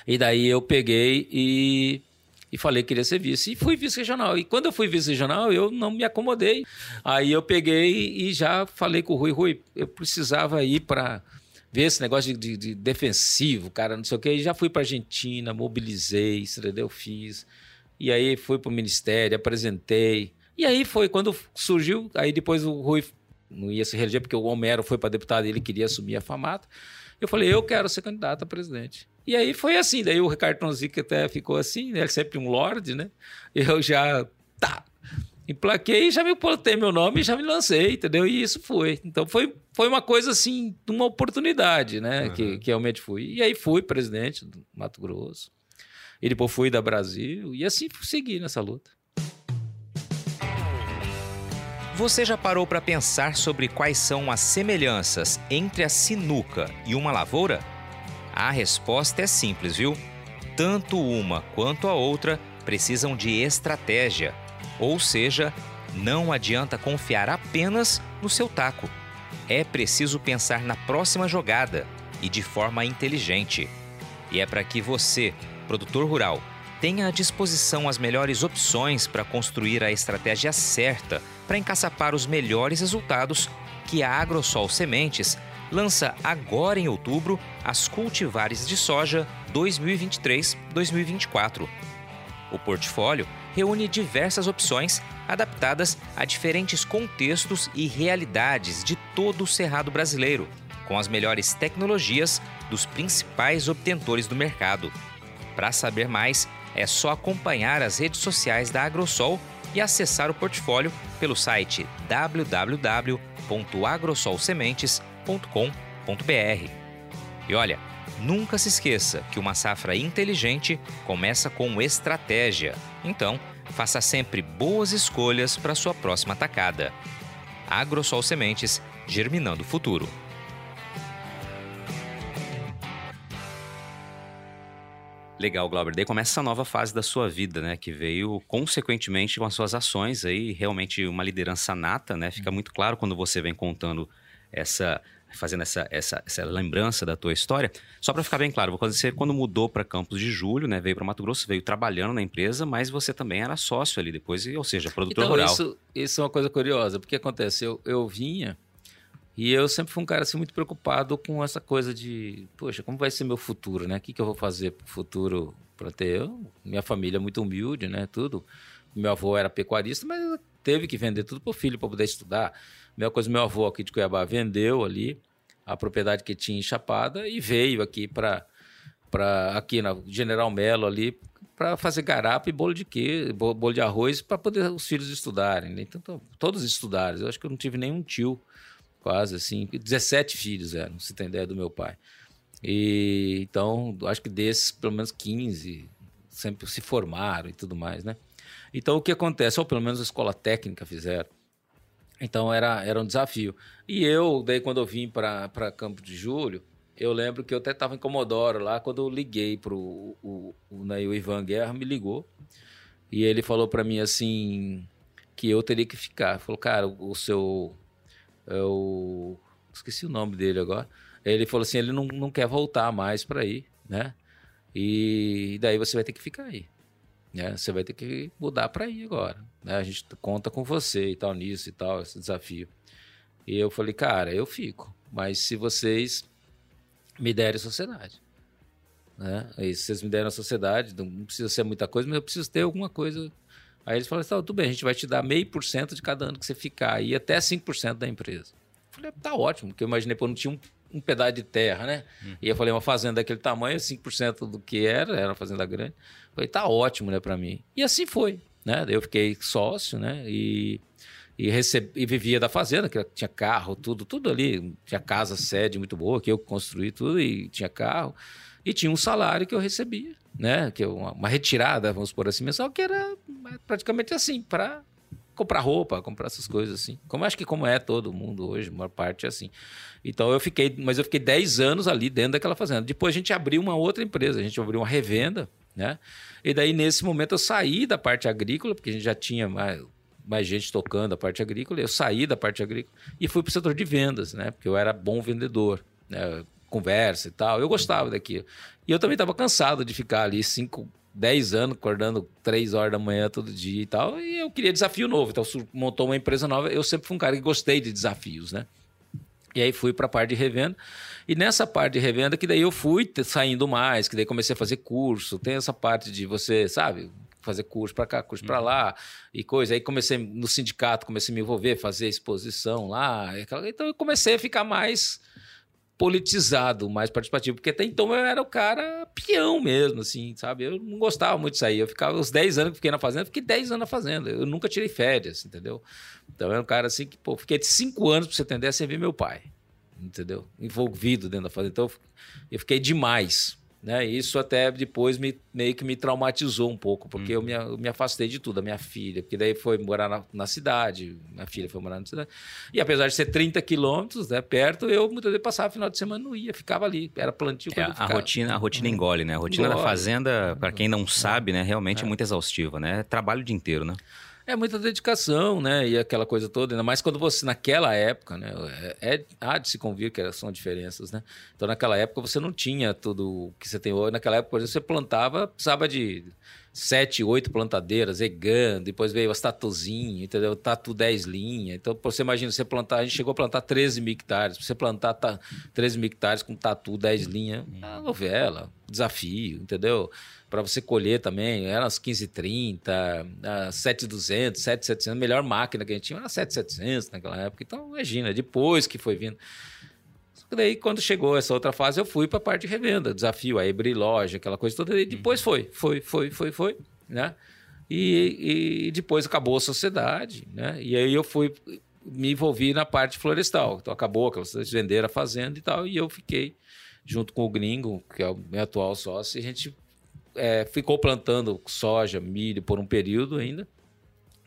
E daí eu peguei e, e falei que queria ser vice. E fui vice-regional. E quando eu fui vice-regional, eu não me acomodei. Aí eu peguei e já falei com o Rui, Rui, eu precisava ir para ver esse negócio de, de, de, defensivo, cara, não sei o quê. E já fui para Argentina, mobilizei, entendeu? Fiz. E aí fui para o ministério, apresentei. E aí foi quando surgiu, aí depois o Rui não ia se reeleger porque o Homero foi para deputado e ele queria assumir a famata. Eu falei, eu quero ser candidato a presidente. E aí foi assim, daí o Ricardo Tonzic até ficou assim, né? ele é sempre um lorde, né? Eu já, tá, emplaquei, já me botei meu nome e já me lancei, entendeu? E isso foi. Então foi, foi uma coisa assim, uma oportunidade, né? Uhum. Que, que realmente fui. E aí fui presidente do Mato Grosso. E depois fui da Brasil e assim segui nessa luta. Você já parou para pensar sobre quais são as semelhanças entre a sinuca e uma lavoura? A resposta é simples, viu? Tanto uma quanto a outra precisam de estratégia, ou seja, não adianta confiar apenas no seu taco. É preciso pensar na próxima jogada e de forma inteligente. E é para que você produtor rural tenha à disposição as melhores opções para construir a estratégia certa para encaçapar os melhores resultados que a Agrosol Sementes lança agora em outubro as cultivares de soja 2023-2024. O portfólio reúne diversas opções adaptadas a diferentes contextos e realidades de todo o cerrado brasileiro, com as melhores tecnologias dos principais obtentores do mercado. Para saber mais, é só acompanhar as redes sociais da Agrosol e acessar o portfólio pelo site www.agrosolsementes.com.br. E olha, nunca se esqueça que uma safra inteligente começa com estratégia. Então, faça sempre boas escolhas para sua próxima tacada. Agrosol Sementes, germinando o futuro. Legal, Glauber. Daí começa essa nova fase da sua vida, né? Que veio consequentemente com as suas ações aí, realmente uma liderança nata, né? Fica muito claro quando você vem contando essa fazendo essa, essa, essa lembrança da tua história. Só para ficar bem claro, você quando mudou para Campos de Julho, né, veio para Mato Grosso, veio trabalhando na empresa, mas você também era sócio ali depois, ou seja, produtor então, rural. Isso, isso é uma coisa curiosa, porque acontece, eu, eu vinha e eu sempre fui um cara assim, muito preocupado com essa coisa de, poxa, como vai ser meu futuro, né? O que, que eu vou fazer para o futuro para ter? Eu, minha família é muito humilde, né? Tudo. Meu avô era pecuarista, mas teve que vender tudo para o filho para poder estudar. Mesma coisa, meu avô aqui de Cuiabá vendeu ali a propriedade que tinha em Chapada e veio aqui para para aqui na General Melo ali para fazer garapa e bolo de quê, bolo de arroz para poder os filhos estudarem. Né? Então, todos estudaram. Eu acho que eu não tive nenhum tio quase assim. 17 filhos eram, se tem ideia do meu pai. E então, acho que desses, pelo menos 15 sempre se formaram e tudo mais, né? Então, o que acontece? Ou pelo menos a escola técnica fizeram. Então, era, era um desafio. E eu, daí, quando eu vim para Campo de Julho, eu lembro que eu até estava em Comodoro lá, quando eu liguei para o, o, né, o Ivan Guerra, me ligou. E ele falou para mim assim, que eu teria que ficar. Falou, cara, o seu eu é esqueci o nome dele agora. Ele falou assim, ele não, não quer voltar mais para aí, né? E daí você vai ter que ficar aí. Né? Você vai ter que mudar para aí agora. Né? A gente conta com você e tal nisso e tal, esse desafio. E eu falei, cara, eu fico. Mas se vocês me derem sociedade. Né? Aí, se vocês me derem a sociedade, não precisa ser muita coisa, mas eu preciso ter alguma coisa Aí eles falaram assim: tudo bem, a gente vai te dar meio por cento de cada ano que você ficar, e até 5% da empresa. Eu falei: tá ótimo, porque eu imaginei, pô, não tinha um, um pedaço de terra, né? Uhum. E eu falei: uma fazenda daquele tamanho, 5% do que era, era uma fazenda grande. Eu falei: tá ótimo, né, para mim. E assim foi, né? Eu fiquei sócio, né? E, e, receb... e vivia da fazenda, que tinha carro, tudo, tudo ali. Tinha casa, sede muito boa, que eu construí tudo e tinha carro. E tinha um salário que eu recebia, né? Que eu, uma retirada, vamos por assim, mensal, que era praticamente assim, para comprar roupa, comprar essas coisas assim. Como acho que como é todo mundo hoje, maior parte é assim. Então eu fiquei, mas eu fiquei 10 anos ali dentro daquela fazenda. Depois a gente abriu uma outra empresa, a gente abriu uma revenda, né? E daí nesse momento eu saí da parte agrícola, porque a gente já tinha mais, mais gente tocando a parte agrícola, eu saí da parte agrícola e fui para o setor de vendas, né? Porque eu era bom vendedor, né? Conversa e tal. Eu gostava daquilo. E eu também estava cansado de ficar ali cinco, 10 anos, acordando 3 horas da manhã todo dia e tal, e eu queria desafio novo. Então, montou uma empresa nova. Eu sempre fui um cara que gostei de desafios, né? E aí fui para a parte de revenda. E nessa parte de revenda que daí eu fui saindo mais, que daí comecei a fazer curso. Tem essa parte de você, sabe, fazer curso para cá, curso para lá e coisa. Aí comecei no sindicato, comecei a me envolver, fazer exposição lá. Então eu comecei a ficar mais politizado, mais participativo, porque até então eu era o cara peão mesmo, assim, sabe? Eu não gostava muito disso aí. Eu ficava os 10 anos que fiquei na fazenda, fiquei 10 anos na fazenda. Eu nunca tirei férias, entendeu? Então eu era um cara assim que, pô, fiquei de 5 anos, pra você entender, sem ver meu pai, entendeu? Envolvido dentro da fazenda. Então eu fiquei demais. Né? Isso até depois me, meio que me traumatizou um pouco, porque eu, me, eu me afastei de tudo, a minha filha, porque daí foi morar na, na, cidade, minha filha foi morar na cidade. E apesar de ser 30 quilômetros né, perto, eu muitas vezes passava final de semana não ia, ficava ali, era plantio. É, a, rotina, a rotina engole, né? A rotina engole. da fazenda, para quem não sabe, né, realmente é. é muito exaustiva, né? Trabalho o dia inteiro, né? É muita dedicação, né? E aquela coisa toda, ainda mais quando você, naquela época, né? É, é, há de se convir que são diferenças, né? Então, naquela época, você não tinha tudo que você tem hoje. Naquela época, por exemplo, você plantava, precisava de sete, oito plantadeiras, egando, depois veio as tatuzinhas, entendeu? Tatu 10 linhas. Então, você imagina, você plantar, a gente chegou a plantar 13 mil hectares. Você plantar tá, 13 mil hectares com tatu 10 linhas, é novela, desafio, entendeu? Para você colher também, era as 1530, a 7200, 7700, melhor máquina que a gente tinha era 7700 naquela época. Então, imagina, depois que foi vindo. Daí, quando chegou essa outra fase, eu fui para a parte de revenda, desafio, aí abrir loja, aquela coisa toda. E depois foi, foi, foi, foi, foi, né? E, e depois acabou a sociedade, né? E aí eu fui, me envolvi na parte florestal. Então acabou, aquelas venderam a fazenda e tal, e eu fiquei junto com o gringo, que é o meu atual sócio, e a gente é, ficou plantando soja, milho por um período ainda.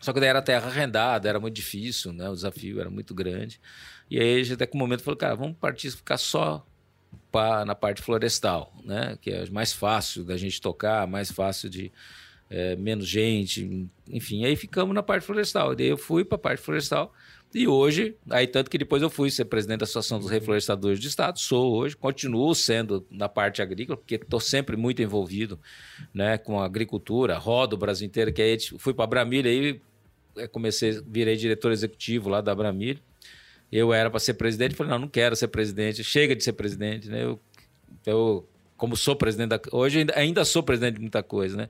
Só que daí era terra arrendada, era muito difícil, né? O desafio era muito grande. E aí a gente até com o momento falou, cara, vamos partir ficar só pra, na parte florestal, né? Que é mais fácil da gente tocar, mais fácil de é, menos gente, enfim. Aí ficamos na parte florestal. E daí eu fui para a parte florestal. E hoje, aí tanto que depois eu fui ser presidente da Associação dos Reflorestadores do Estado, sou hoje, continuo sendo na parte agrícola, porque estou sempre muito envolvido né, com a agricultura, rodo o Brasil inteiro, que aí fui para a Bramilha, aí é, comecei, virei diretor executivo lá da Bramilha. Eu era para ser presidente, falei, não, não quero ser presidente, chega de ser presidente, né? Eu, eu como sou presidente da... Hoje ainda, ainda sou presidente de muita coisa, né?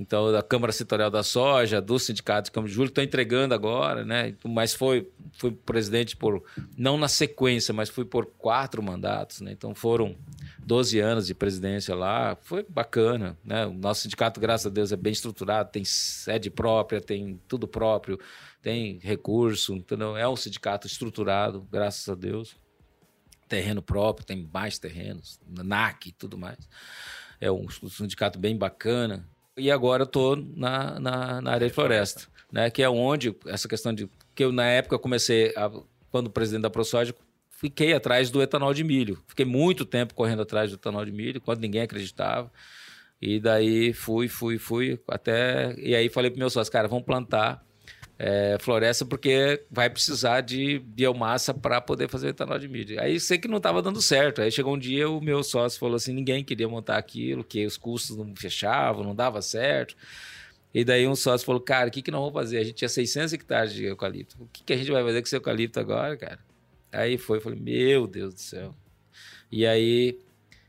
Então, da Câmara Setorial da Soja, do Sindicato de Câmara de Julho, estou entregando agora, né? Mas foi, fui presidente por, não na sequência, mas fui por quatro mandatos, né? Então foram 12 anos de presidência lá, foi bacana, né? O nosso sindicato, graças a Deus, é bem estruturado, tem sede própria, tem tudo próprio, tem recurso, entendeu? É um sindicato estruturado, graças a Deus. Terreno próprio, tem mais terrenos, NAC e tudo mais. É um sindicato bem bacana, e agora estou na, na, na, área de floresta, né? Que é onde essa questão de que eu na época comecei a, quando presidente da ProSoja fiquei atrás do etanol de milho. Fiquei muito tempo correndo atrás do etanol de milho, quando ninguém acreditava. E daí fui, fui, fui até e aí falei para meus sócios, cara, vamos plantar é, floresta porque vai precisar de biomassa para poder fazer etanol de milho. Aí sei que não estava dando certo. Aí chegou um dia o meu sócio falou assim, ninguém queria montar aquilo, que os custos não fechavam, não dava certo. E daí um sócio falou, cara, o que, que nós vamos fazer? A gente tinha 600 hectares de eucalipto. O que, que a gente vai fazer com esse eucalipto agora, cara? Aí foi, falei, meu Deus do céu. E aí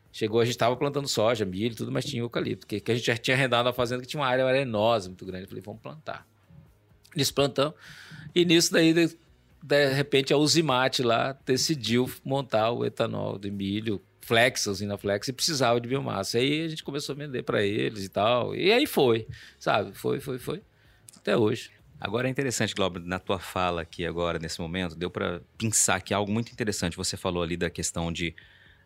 chegou, a gente estava plantando soja, milho, tudo, mas tinha eucalipto, que, que a gente já tinha arrendado a fazenda que tinha uma área arenosa muito grande. Eu falei, vamos plantar nesse plantão. E nisso daí, de, de repente, a Uzimate lá decidiu montar o etanol de milho Flex, usina Flex, e precisava de biomassa. Aí a gente começou a vender para eles e tal. E aí foi, sabe? Foi, foi, foi. Até hoje. Agora é interessante, Glauber, na tua fala aqui agora, nesse momento, deu para pensar que algo muito interessante. Você falou ali da questão de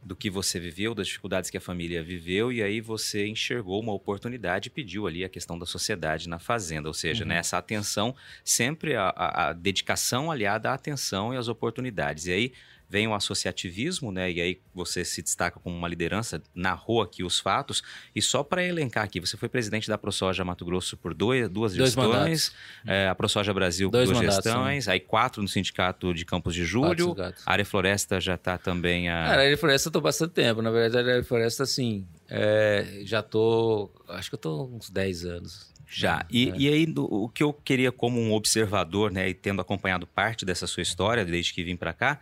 do que você viveu, das dificuldades que a família viveu, e aí você enxergou uma oportunidade e pediu ali a questão da sociedade na fazenda, ou seja, uhum. né, essa atenção, sempre a, a, a dedicação aliada à atenção e às oportunidades. E aí vem o associativismo, né? E aí você se destaca como uma liderança, narrou aqui os fatos. E só para elencar aqui, você foi presidente da ProSoja Mato Grosso por dois, duas dois gestões, é, a ProSoja Brasil dois duas mandatos, gestões, sim. aí quatro no Sindicato de Campos de Julho. A área Floresta já está também a. Cara, a área Floresta estou bastante tempo. Na verdade, a área Floresta, sim. É, já tô. Acho que eu tô uns 10 anos. Já. E, é. e aí, o que eu queria, como um observador, né, e tendo acompanhado parte dessa sua história desde que vim para cá,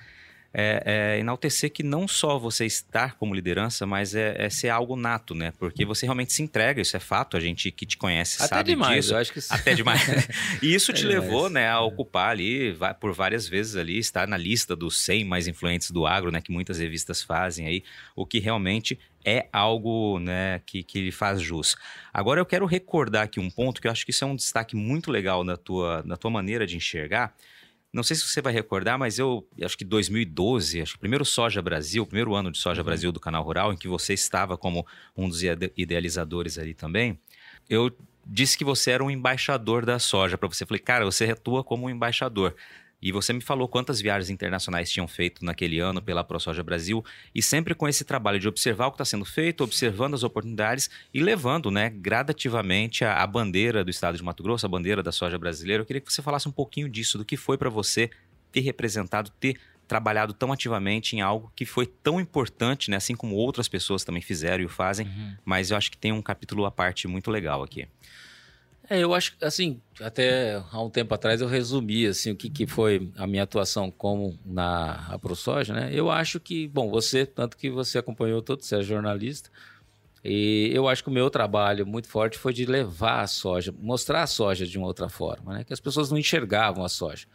é, é, enaltecer que não só você estar como liderança, mas é, é, ser algo nato, né? Porque você realmente se entrega, isso é fato, a gente que te conhece Até sabe demais, disso. Eu acho que Até demais. [LAUGHS] e isso te levou, né, a ocupar ali, por várias vezes ali, estar na lista dos 100 mais influentes do agro, né, que muitas revistas fazem aí, o que realmente é algo né, que, que faz jus. Agora eu quero recordar aqui um ponto que eu acho que isso é um destaque muito legal na tua, na tua maneira de enxergar, não sei se você vai recordar, mas eu acho que 2012, acho que o primeiro Soja Brasil, o primeiro ano de Soja uhum. Brasil do Canal Rural, em que você estava como um dos idealizadores ali também, eu disse que você era um embaixador da soja para você. Falei, cara, você atua como um embaixador. E você me falou quantas viagens internacionais tinham feito naquele ano pela ProSoja Brasil e sempre com esse trabalho de observar o que está sendo feito, observando as oportunidades e levando, né, gradativamente a, a, bandeira do Estado de Mato Grosso, a bandeira da soja brasileira. Eu queria que você falasse um pouquinho disso, do que foi para você ter representado, ter trabalhado tão ativamente em algo que foi tão importante, né, assim como outras pessoas também fizeram e o fazem. Uhum. Mas eu acho que tem um capítulo à parte muito legal aqui. É, eu acho assim, até há um tempo atrás eu resumi assim o que, que foi a minha atuação como na ProSoja, né? Eu acho que, bom, você, tanto que você acompanhou todo, você é jornalista, e eu acho que o meu trabalho muito forte foi de levar a soja, mostrar a soja de uma outra forma, né? Que as pessoas não enxergavam a soja.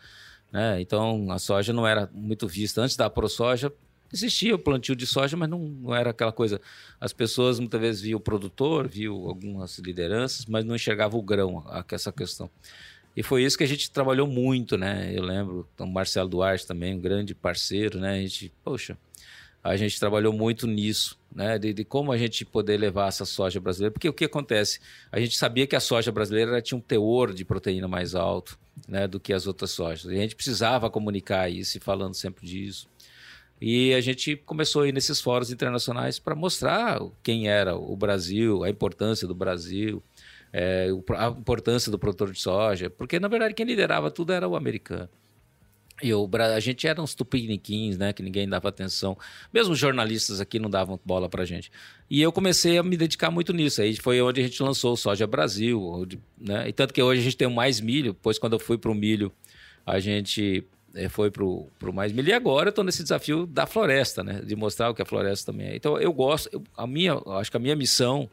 Né? Então a soja não era muito vista antes da ProSoja existia o plantio de soja, mas não, não, era aquela coisa. As pessoas muitas vezes viam o produtor, viam algumas lideranças, mas não enxergavam o grão, essa questão. E foi isso que a gente trabalhou muito, né? Eu lembro, o Marcelo Duarte também, um grande parceiro, né? A gente, poxa, a gente trabalhou muito nisso, né? De, de, como a gente poder levar essa soja brasileira. Porque o que acontece? A gente sabia que a soja brasileira tinha um teor de proteína mais alto né, do que as outras sojas. E a gente precisava comunicar isso falando sempre disso. E a gente começou a ir nesses fóruns internacionais para mostrar quem era o Brasil, a importância do Brasil, é, a importância do produtor de soja, porque na verdade quem liderava tudo era o americano. E o, a gente era uns tupiniquins, né? Que ninguém dava atenção. Mesmo os jornalistas aqui não davam bola pra gente. E eu comecei a me dedicar muito nisso. Aí foi onde a gente lançou o Soja Brasil. Né? E tanto que hoje a gente tem mais milho. Pois quando eu fui pro milho, a gente foi pro, pro Mais Milho. E agora eu estou nesse desafio da floresta, né? De mostrar o que a floresta também é. Então eu gosto, eu, a minha, acho que a minha missão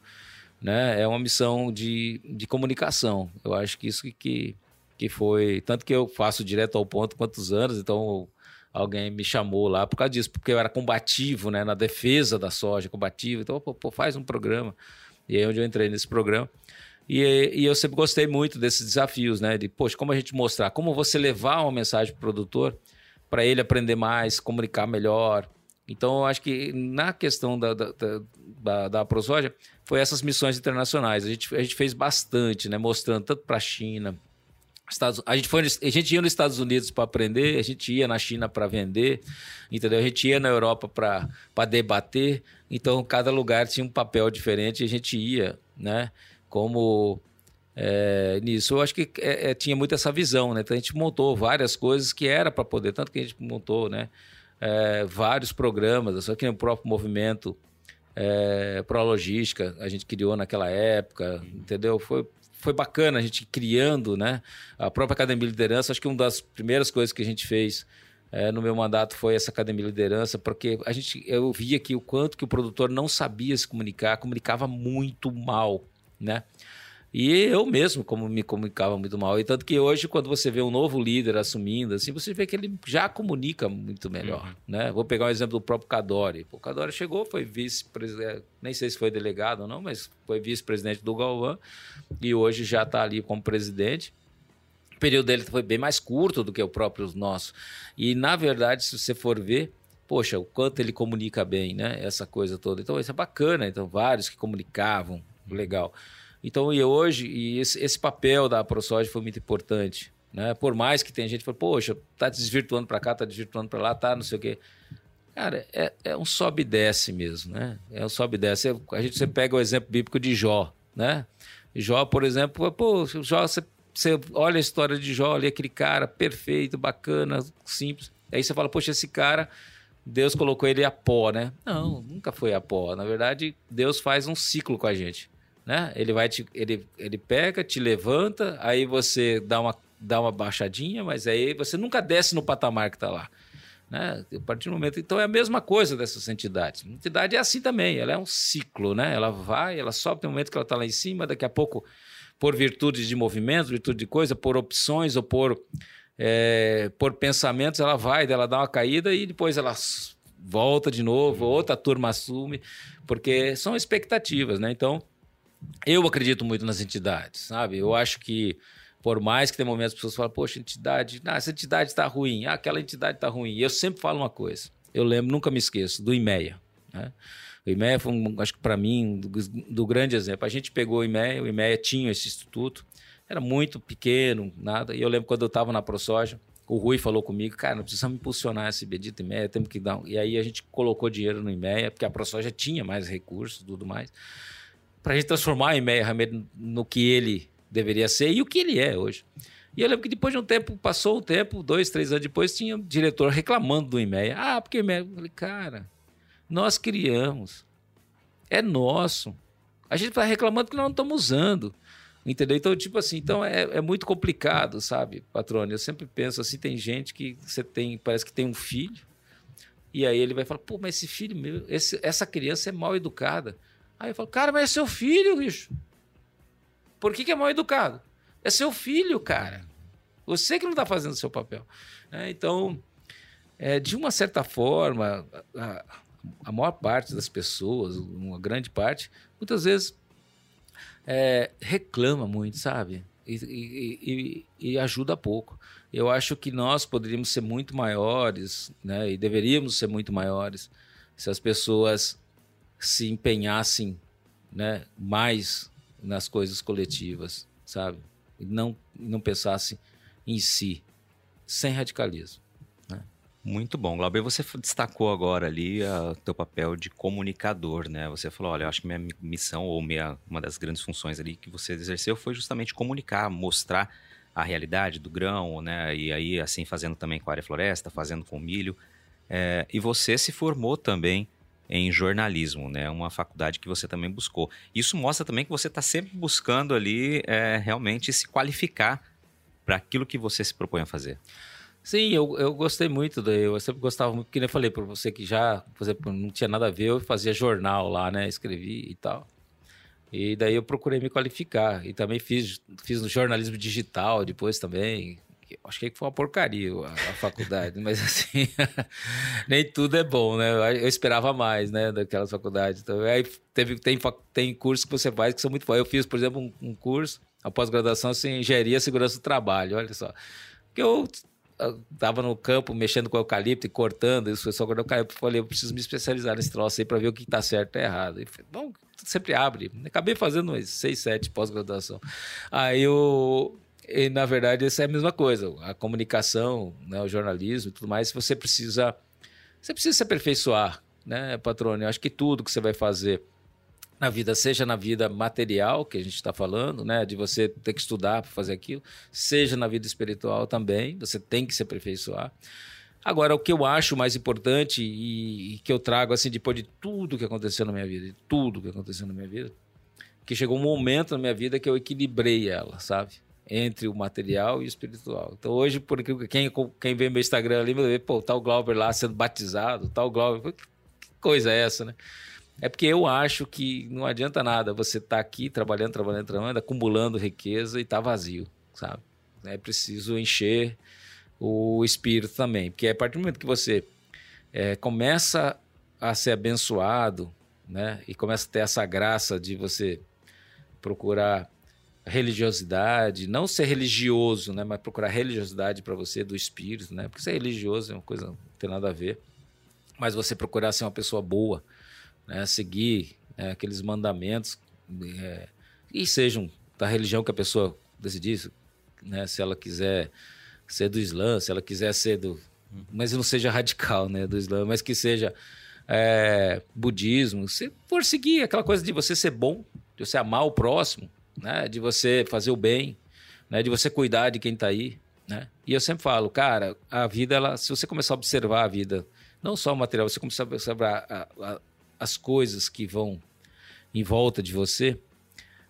né, é uma missão de, de comunicação. Eu acho que isso que, que, que foi. Tanto que eu faço direto ao ponto quantos anos, então alguém me chamou lá por causa disso, porque eu era combativo, né? Na defesa da soja, combativo. Então, pô, pô faz um programa. E aí é onde eu entrei nesse programa. E, e, eu sempre gostei muito desses desafios, né? De, poxa, como a gente mostrar, como você levar uma mensagem para o produtor para ele aprender mais, comunicar melhor. Então, eu acho que na questão da, da, da, da ProSoja, foi essas missões internacionais. A gente, a gente fez bastante, né? Mostrando tanto para a China, Estados, a, gente foi, a gente ia nos Estados Unidos para aprender, a gente ia na China para vender, entendeu? A gente ia na Europa para debater. Então, cada lugar tinha um papel diferente e a gente ia, né? Como é, nisso. Eu acho que é, é, tinha muito essa visão, né? Então a gente montou várias coisas que era para poder, tanto que a gente montou, né? É, vários programas, só que o próprio movimento é, Pro Logística a gente criou naquela época, entendeu? Foi, foi bacana a gente criando, né? A própria Academia de Liderança, acho que uma das primeiras coisas que a gente fez é, no meu mandato foi essa academia de liderança, porque a gente eu via que o quanto que o produtor não sabia se comunicar, comunicava muito mal, né? E eu mesmo, como me comunicava muito mal. E tanto que hoje, quando você vê um novo líder assumindo, assim, você vê que ele já comunica muito melhor. Uhum. Né? Vou pegar um exemplo do próprio Cadori. O Cadori chegou, foi vice-presidente, nem sei se foi delegado ou não, mas foi vice-presidente do Galvão e hoje já está ali como presidente. O período dele foi bem mais curto do que o próprio nosso. E, na verdade, se você for ver, poxa, o quanto ele comunica bem, né? Essa coisa toda. Então, isso é bacana. Então, vários que comunicavam, legal. Então, e hoje, e esse, esse papel da ProSoja foi muito importante. Né? Por mais que tem gente que fala, poxa, tá desvirtuando para cá, tá desvirtuando para lá, tá não sei o quê. Cara, é, é um sobe e desce mesmo, né? É um sobe e desce. A gente você pega o exemplo bíblico de Jó, né? Jó, por exemplo, pô, Jó, você, você olha a história de Jó ali, aquele cara perfeito, bacana, simples. Aí você fala, poxa, esse cara, Deus colocou ele a pó, né? Não, nunca foi a pó. Na verdade, Deus faz um ciclo com a gente, né? Ele vai te, ele, ele pega, te levanta, aí você dá uma, dá uma baixadinha, mas aí você nunca desce no patamar que está lá. Né? A partir do momento. Então é a mesma coisa dessas entidades. A entidade é assim também, ela é um ciclo, né? Ela vai, ela sobe, tem um momento que ela está lá em cima, daqui a pouco, por virtudes de movimento, virtude de coisa, por opções ou por, é, por pensamentos, ela vai, ela dá uma caída e depois ela volta de novo, outra turma assume, porque são expectativas, né? Então, eu acredito muito nas entidades, sabe? Eu acho que por mais que tem momentos que as pessoas falam, poxa, entidade, ah, essa entidade está ruim, ah, aquela entidade está ruim. E eu sempre falo uma coisa, eu lembro, nunca me esqueço, do IMEA. Né? O IMEA foi, um, acho que para mim, do, do, grande exemplo. A gente pegou o IMEA, o IMEA tinha esse instituto, era muito pequeno, nada. E eu lembro quando eu estava na ProSoja, o Rui falou comigo, cara, não precisamos impulsionar esse bendito IMEA, temos que dar. E aí a gente colocou dinheiro no IMEA, porque a ProSoja tinha mais recursos tudo mais, para a gente transformar o IMEA no que ele deveria ser e o que ele é hoje. E eu lembro que depois de um tempo, passou um tempo, dois, três anos depois, tinha um diretor reclamando do IMEA. Ah, porque o IMEA. Eu falei, cara, nós criamos. É nosso. A gente está reclamando que nós não estamos usando. Entendeu? Então, tipo assim, então é, é muito complicado, sabe, patrônio? Eu sempre penso assim: tem gente que você tem, parece que tem um filho, e aí ele vai falar, pô, mas esse filho meu, esse, essa criança é mal educada. Aí eu falo, cara, mas é seu filho, bicho. Por que, que é mal educado? É seu filho, cara. Você que não está fazendo o seu papel. É, então, é, de uma certa forma, a, a, maior parte das pessoas, uma grande parte, muitas vezes é, reclama muito, sabe? E, e, e, e, ajuda pouco. Eu acho que nós poderíamos ser muito maiores, né? E deveríamos ser muito maiores se as pessoas se empenhassem, né? Mais nas coisas coletivas, sabe? E não, não pensasse em si, sem radicalismo. Né? Muito bom. Glauber, você destacou agora ali o teu papel de comunicador, né? Você falou, olha, eu acho que minha missão ou minha, uma das grandes funções ali que você exerceu foi justamente comunicar, mostrar a realidade do grão, né? E aí, assim, fazendo também com a área floresta, fazendo com milho. É, e você se formou também em jornalismo, né? Uma faculdade que você também buscou. Isso mostra também que você está sempre buscando ali é, realmente se qualificar para aquilo que você se propõe a fazer. Sim, eu, eu gostei muito, eu sempre gostava muito, que nem falei para você que já, por exemplo, não tinha nada a ver, eu fazia jornal lá, né? Escrevi e tal. E daí eu procurei me qualificar. E também fiz, fiz no jornalismo digital depois também, acho que foi uma porcaria a, a faculdade, [LAUGHS] mas assim, [LAUGHS] nem tudo é bom, né? Eu esperava mais, né, daquelas faculdades. Então, aí teve, tem, tem cursos que você faz que são muito bons. Eu fiz, por exemplo, um, um curso, a pós-graduação em engenharia e segurança do trabalho, olha só. Que eu estava no campo mexendo com eucalipto e cortando, isso foi só quando eu falei, eu preciso me especializar nesse troço aí para ver o que está certo e errado. E falei, bom, sempre abre. Acabei fazendo umas seis, sete pós-graduação. Aí eu e, na verdade, essa é a mesma coisa. A comunicação, né, o jornalismo e tudo mais, você precisa, você precisa se aperfeiçoar, né, patrônio? Eu acho que tudo que você vai fazer na vida, seja na vida material, que a gente está falando, né, de você ter que estudar para fazer aquilo, seja na vida espiritual também, você tem que se aperfeiçoar. Agora, o que eu acho mais importante e, e que eu trago, assim, depois de tudo que aconteceu na minha vida, de tudo que aconteceu na minha vida, que chegou um momento na minha vida que eu equilibrei ela, sabe? Entre o material e o espiritual. Então hoje, por quem, quem vê meu Instagram ali, vê, pô, tá o Glauber lá sendo batizado, tá o Glauber. Que coisa é essa, né? É porque eu acho que não adianta nada você estar tá aqui trabalhando, trabalhando, trabalhando, acumulando riqueza e tá vazio, sabe? É preciso encher o espírito também, porque a partir do momento que você é, começa a ser abençoado, né, e começa a ter essa graça de você procurar religiosidade, não ser religioso, né, mas procurar religiosidade para você do espírito, né? Porque ser religioso é uma coisa não tem nada a ver. Mas você procurar ser uma pessoa boa, né, seguir né, aqueles mandamentos é, e sejam da religião que a pessoa decidir, né, se ela quiser ser do Islã, se ela quiser ser do, mas não seja radical, né, do Islã, mas que seja é, budismo, se for seguir aquela coisa de você ser bom, de você amar o próximo, né? De você fazer o bem, né? De você cuidar de quem está aí, né? E eu sempre falo, cara, a vida, ela, se você começar a observar a vida, não só o material, você começar a observar a, a, as coisas que vão em volta de você,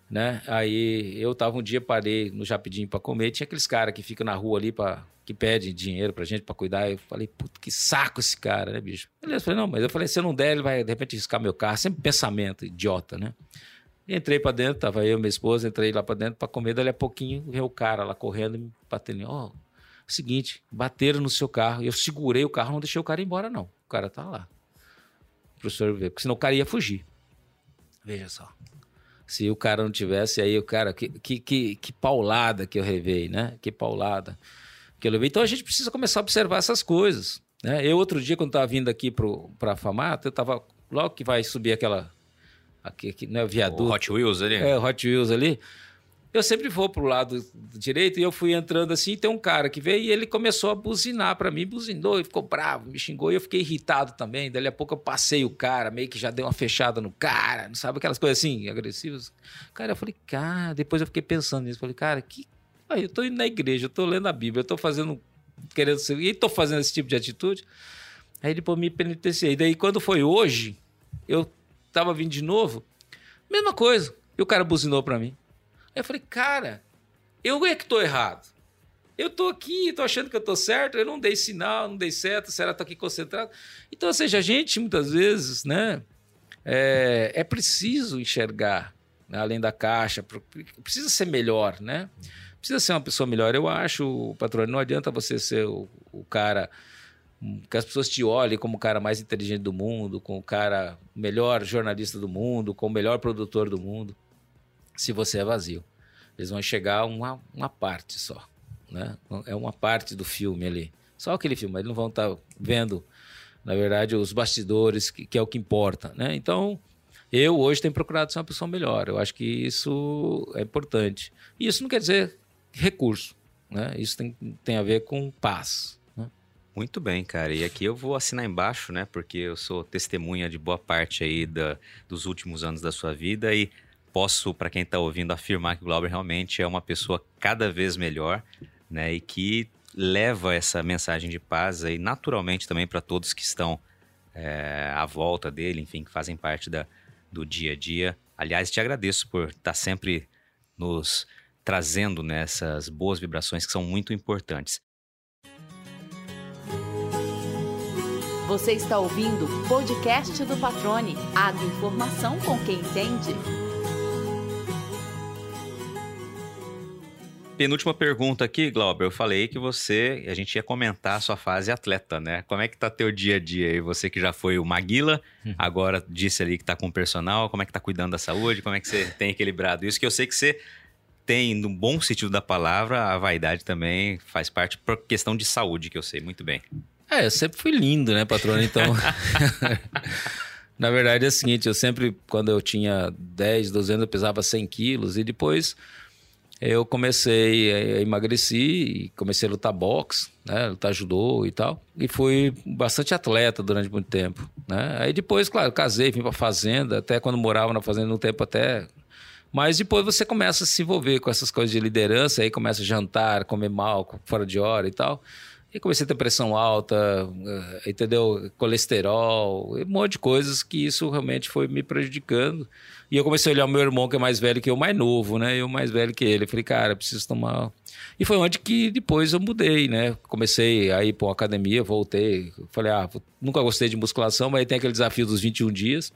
né? Aí eu tava um dia parei no Japidinho para comer, tinha aqueles caras que ficam na rua ali para que pedem dinheiro pra gente para cuidar. Eu falei, puta, que saco esse cara, né, bicho? Beleza, falei, não, mas eu falei, se eu não der, ele vai de repente riscar meu carro. Sempre pensamento idiota, né? Entrei para dentro, tava eu e minha esposa, entrei lá para dentro para comer, dali a pouquinho veio o cara lá correndo me batendo. Ó, oh, seguinte, bateram no seu carro. Eu segurei o carro, não deixei o cara ir embora, não. O cara tá lá. O professor ver, porque senão o cara ia fugir. Veja só. Se o cara não tivesse aí, o cara, que, que, que, que paulada que eu revei, né? Que paulada que eu levei. Então a gente precisa começar a observar essas coisas. Né? Eu, outro dia, quando estava vindo aqui para a Famata, eu estava. Logo que vai subir aquela aqui, aqui não é o viaduto. O Hot Wheels ali? É, Hot Wheels ali. Eu sempre vou pro lado direito e eu fui entrando assim, e tem um cara que veio e ele começou a buzinar para mim, buzinou e ficou bravo, me xingou e eu fiquei irritado também. Dali a pouco eu passei o cara, meio que já deu uma fechada no cara, não sabe aquelas coisas assim, agressivas. Cara, eu falei, cara, depois eu fiquei pensando nisso, falei, cara, que Aí eu tô indo na igreja, eu tô lendo a Bíblia, eu tô fazendo querendo ser, e tô fazendo esse tipo de atitude. Aí depois me penitenciei. Daí quando foi hoje, eu tava vindo de novo, mesma coisa. E o cara buzinou para mim. Aí eu falei, cara, eu é que tô errado. Eu tô aqui, tô achando que eu tô certo, eu não dei sinal, não dei certo, será que tô aqui concentrado? Então, ou seja, a gente muitas vezes, né, é, é preciso enxergar né, além da caixa, precisa ser melhor, né? Precisa ser uma pessoa melhor, eu acho, patrão. Não adianta você ser o, o cara que as pessoas te olhem como o cara mais inteligente do mundo, como o cara melhor jornalista do mundo, como o melhor produtor do mundo, se você é vazio. Eles vão chegar uma, uma parte só, né? É uma parte do filme ali. Só aquele filme, eles não vão estar tá vendo, na verdade, os bastidores, que, que é o que importa, né? Então, eu hoje tenho procurado ser uma pessoa melhor. Eu acho que isso é importante. E isso não quer dizer recurso, né? Isso tem, tem a ver com paz, muito bem, cara. E aqui eu vou assinar embaixo, né? Porque eu sou testemunha de boa parte aí da, dos últimos anos da sua vida e posso, para quem está ouvindo, afirmar que o Glauber realmente é uma pessoa cada vez melhor, né? E que leva essa mensagem de paz aí naturalmente também para todos que estão é, à volta dele, enfim, que fazem parte da, do dia a dia. Aliás, te agradeço por estar tá sempre nos trazendo nessas né, boas vibrações que são muito importantes. Você está ouvindo o podcast do Patrone. Informação com quem entende. Penúltima pergunta aqui, Glauber. Eu falei que você, a gente ia comentar a sua fase atleta, né? Como é que tá teu dia a dia aí? Você que já foi o Maguila, uhum. agora disse ali que tá com o personal, como é que tá cuidando da saúde? Como é que você tem equilibrado isso? Que eu sei que você tem, no bom sentido da palavra, a vaidade também faz parte por questão de saúde, que eu sei muito bem. É, eu sempre fui lindo, né, patrona? Então. [LAUGHS] Na verdade é o seguinte, eu sempre, quando eu tinha 10, 12 anos, eu pesava 100 quilos e depois eu comecei a emagrecer e comecei a lutar boxe, né, lutar judô e tal. E fui bastante atleta durante muito tempo, né? Aí depois, claro, casei, vim pra fazenda, até quando morava na fazenda no tempo até... Mas depois você começa a se envolver com essas coisas de liderança, aí começa a jantar, comer mal, fora de hora e tal. E comecei a ter pressão alta, eh, entendeu? Colesterol, um monte de coisas que isso realmente foi me prejudicando. E eu comecei a olhar o meu irmão, que é mais velho que eu, mais novo, né? Eu mais velho que ele. Eu falei, cara, preciso tomar. E foi onde que depois eu mudei, né? Comecei a ir para uma academia, voltei. Falei, ah, nunca gostei de musculação, mas aí tem aquele desafio dos 21 dias.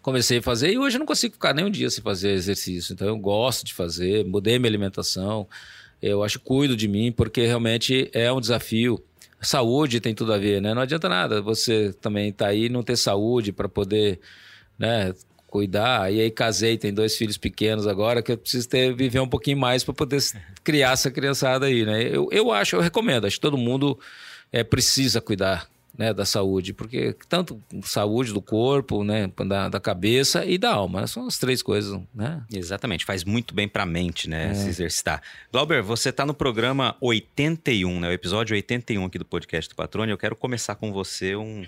Comecei a fazer e hoje eu não consigo ficar nem um dia sem fazer exercício. Então eu gosto de fazer, mudei minha alimentação. Eu acho cuido de mim porque realmente é um desafio. Saúde tem tudo a ver, né? Não adianta nada você também estar tá aí e não ter saúde para poder, né? cuidar. E aí casei, tem dois filhos pequenos agora, que eu preciso ter, viver um pouquinho mais para poder [LAUGHS] criar essa criançada aí, né? Eu, eu acho, eu recomendo, acho que todo mundo é, precisa cuidar né, da saúde, porque tanto saúde do corpo, né, da, da cabeça e da alma, são as três coisas, né? Exatamente, faz muito bem para a mente, né, é. se exercitar. Glauber, você está no programa 81, né, o episódio 81 aqui do podcast do Patrônio. Eu quero começar com você um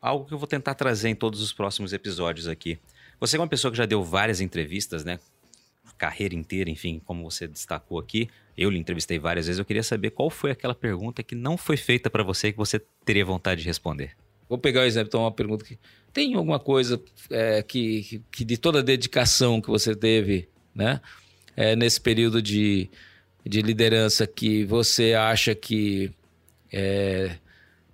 algo que eu vou tentar trazer em todos os próximos episódios aqui. Você é uma pessoa que já deu várias entrevistas, né? Carreira inteira, enfim, como você destacou aqui. Eu lhe entrevistei várias vezes. Eu queria saber qual foi aquela pergunta que não foi feita para você que você teria vontade de responder. Vou pegar o exemplo, então, uma pergunta que tem alguma coisa é, que, que, de toda a dedicação que você teve, né? É, nesse período de, de liderança que você acha que é,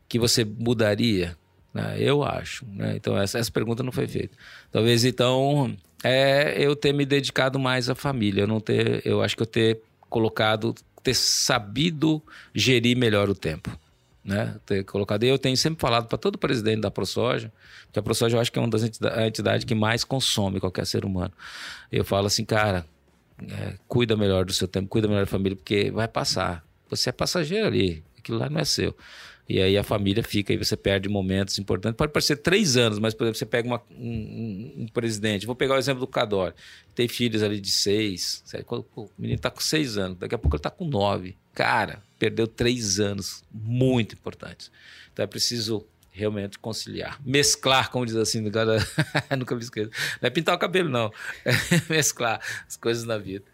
que você mudaria? Né? Eu acho. Né? Então, essa, essa pergunta não foi feita. Talvez, então, é eu ter me dedicado mais à família. Eu, não ter, eu acho que eu ter colocado, ter sabido gerir melhor o tempo. Né? Ter colocado. Eu tenho sempre falado para todo presidente da ProSoja, que a ProSoja eu acho que é uma das entidades que mais consome qualquer ser humano. Eu falo assim, cara, é, cuida melhor do seu tempo, cuida melhor da família, porque vai passar. Você é passageiro ali, aquilo lá não é seu. E aí a família fica e você perde momentos importantes. Pode parecer três anos, mas, por exemplo, você pega uma, um, um, presidente. Vou pegar o exemplo do Cador. Tem filhos ali de seis. O menino está com seis anos, daqui a pouco ele está com nove. Cara, perdeu três anos muito importantes. Então é preciso realmente conciliar. Mesclar, como diz assim, cara, [LAUGHS] nunca me esqueço. Não é pintar o cabelo, não. É [LAUGHS] mesclar as coisas na vida.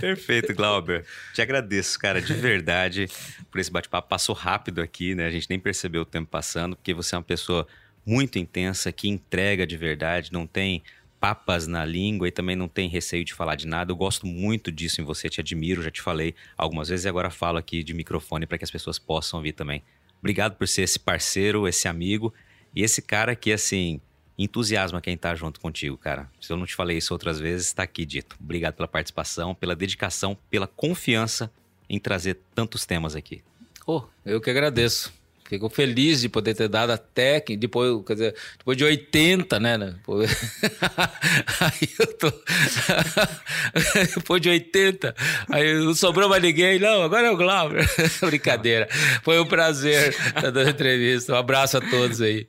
Perfeito, Glauber. Te agradeço, cara, de verdade, por esse bate-papo. Passou rápido aqui, né? A gente nem percebeu o tempo passando, porque você é uma pessoa muito intensa, que entrega de verdade, não tem papas na língua e também não tem receio de falar de nada. Eu gosto muito disso em você, te admiro, já te falei algumas vezes e agora falo aqui de microfone para que as pessoas possam ouvir também. Obrigado por ser esse parceiro, esse amigo e esse cara que, assim, entusiasma quem tá junto contigo, cara. Se eu não te falei isso outras vezes, está aqui dito. Obrigado pela participação, pela dedicação, pela confiança em trazer tantos temas aqui. Oh, eu que agradeço. Fico feliz de poder ter dado até que depois, quer dizer, depois de 80, né? né? [LAUGHS] Aí eu tô. [LAUGHS] depois de 80, aí não sobrou mais ninguém. Não, agora é o Glauber. [LAUGHS] Brincadeira. Foi um prazer estar dando entrevista. Um abraço a todos aí.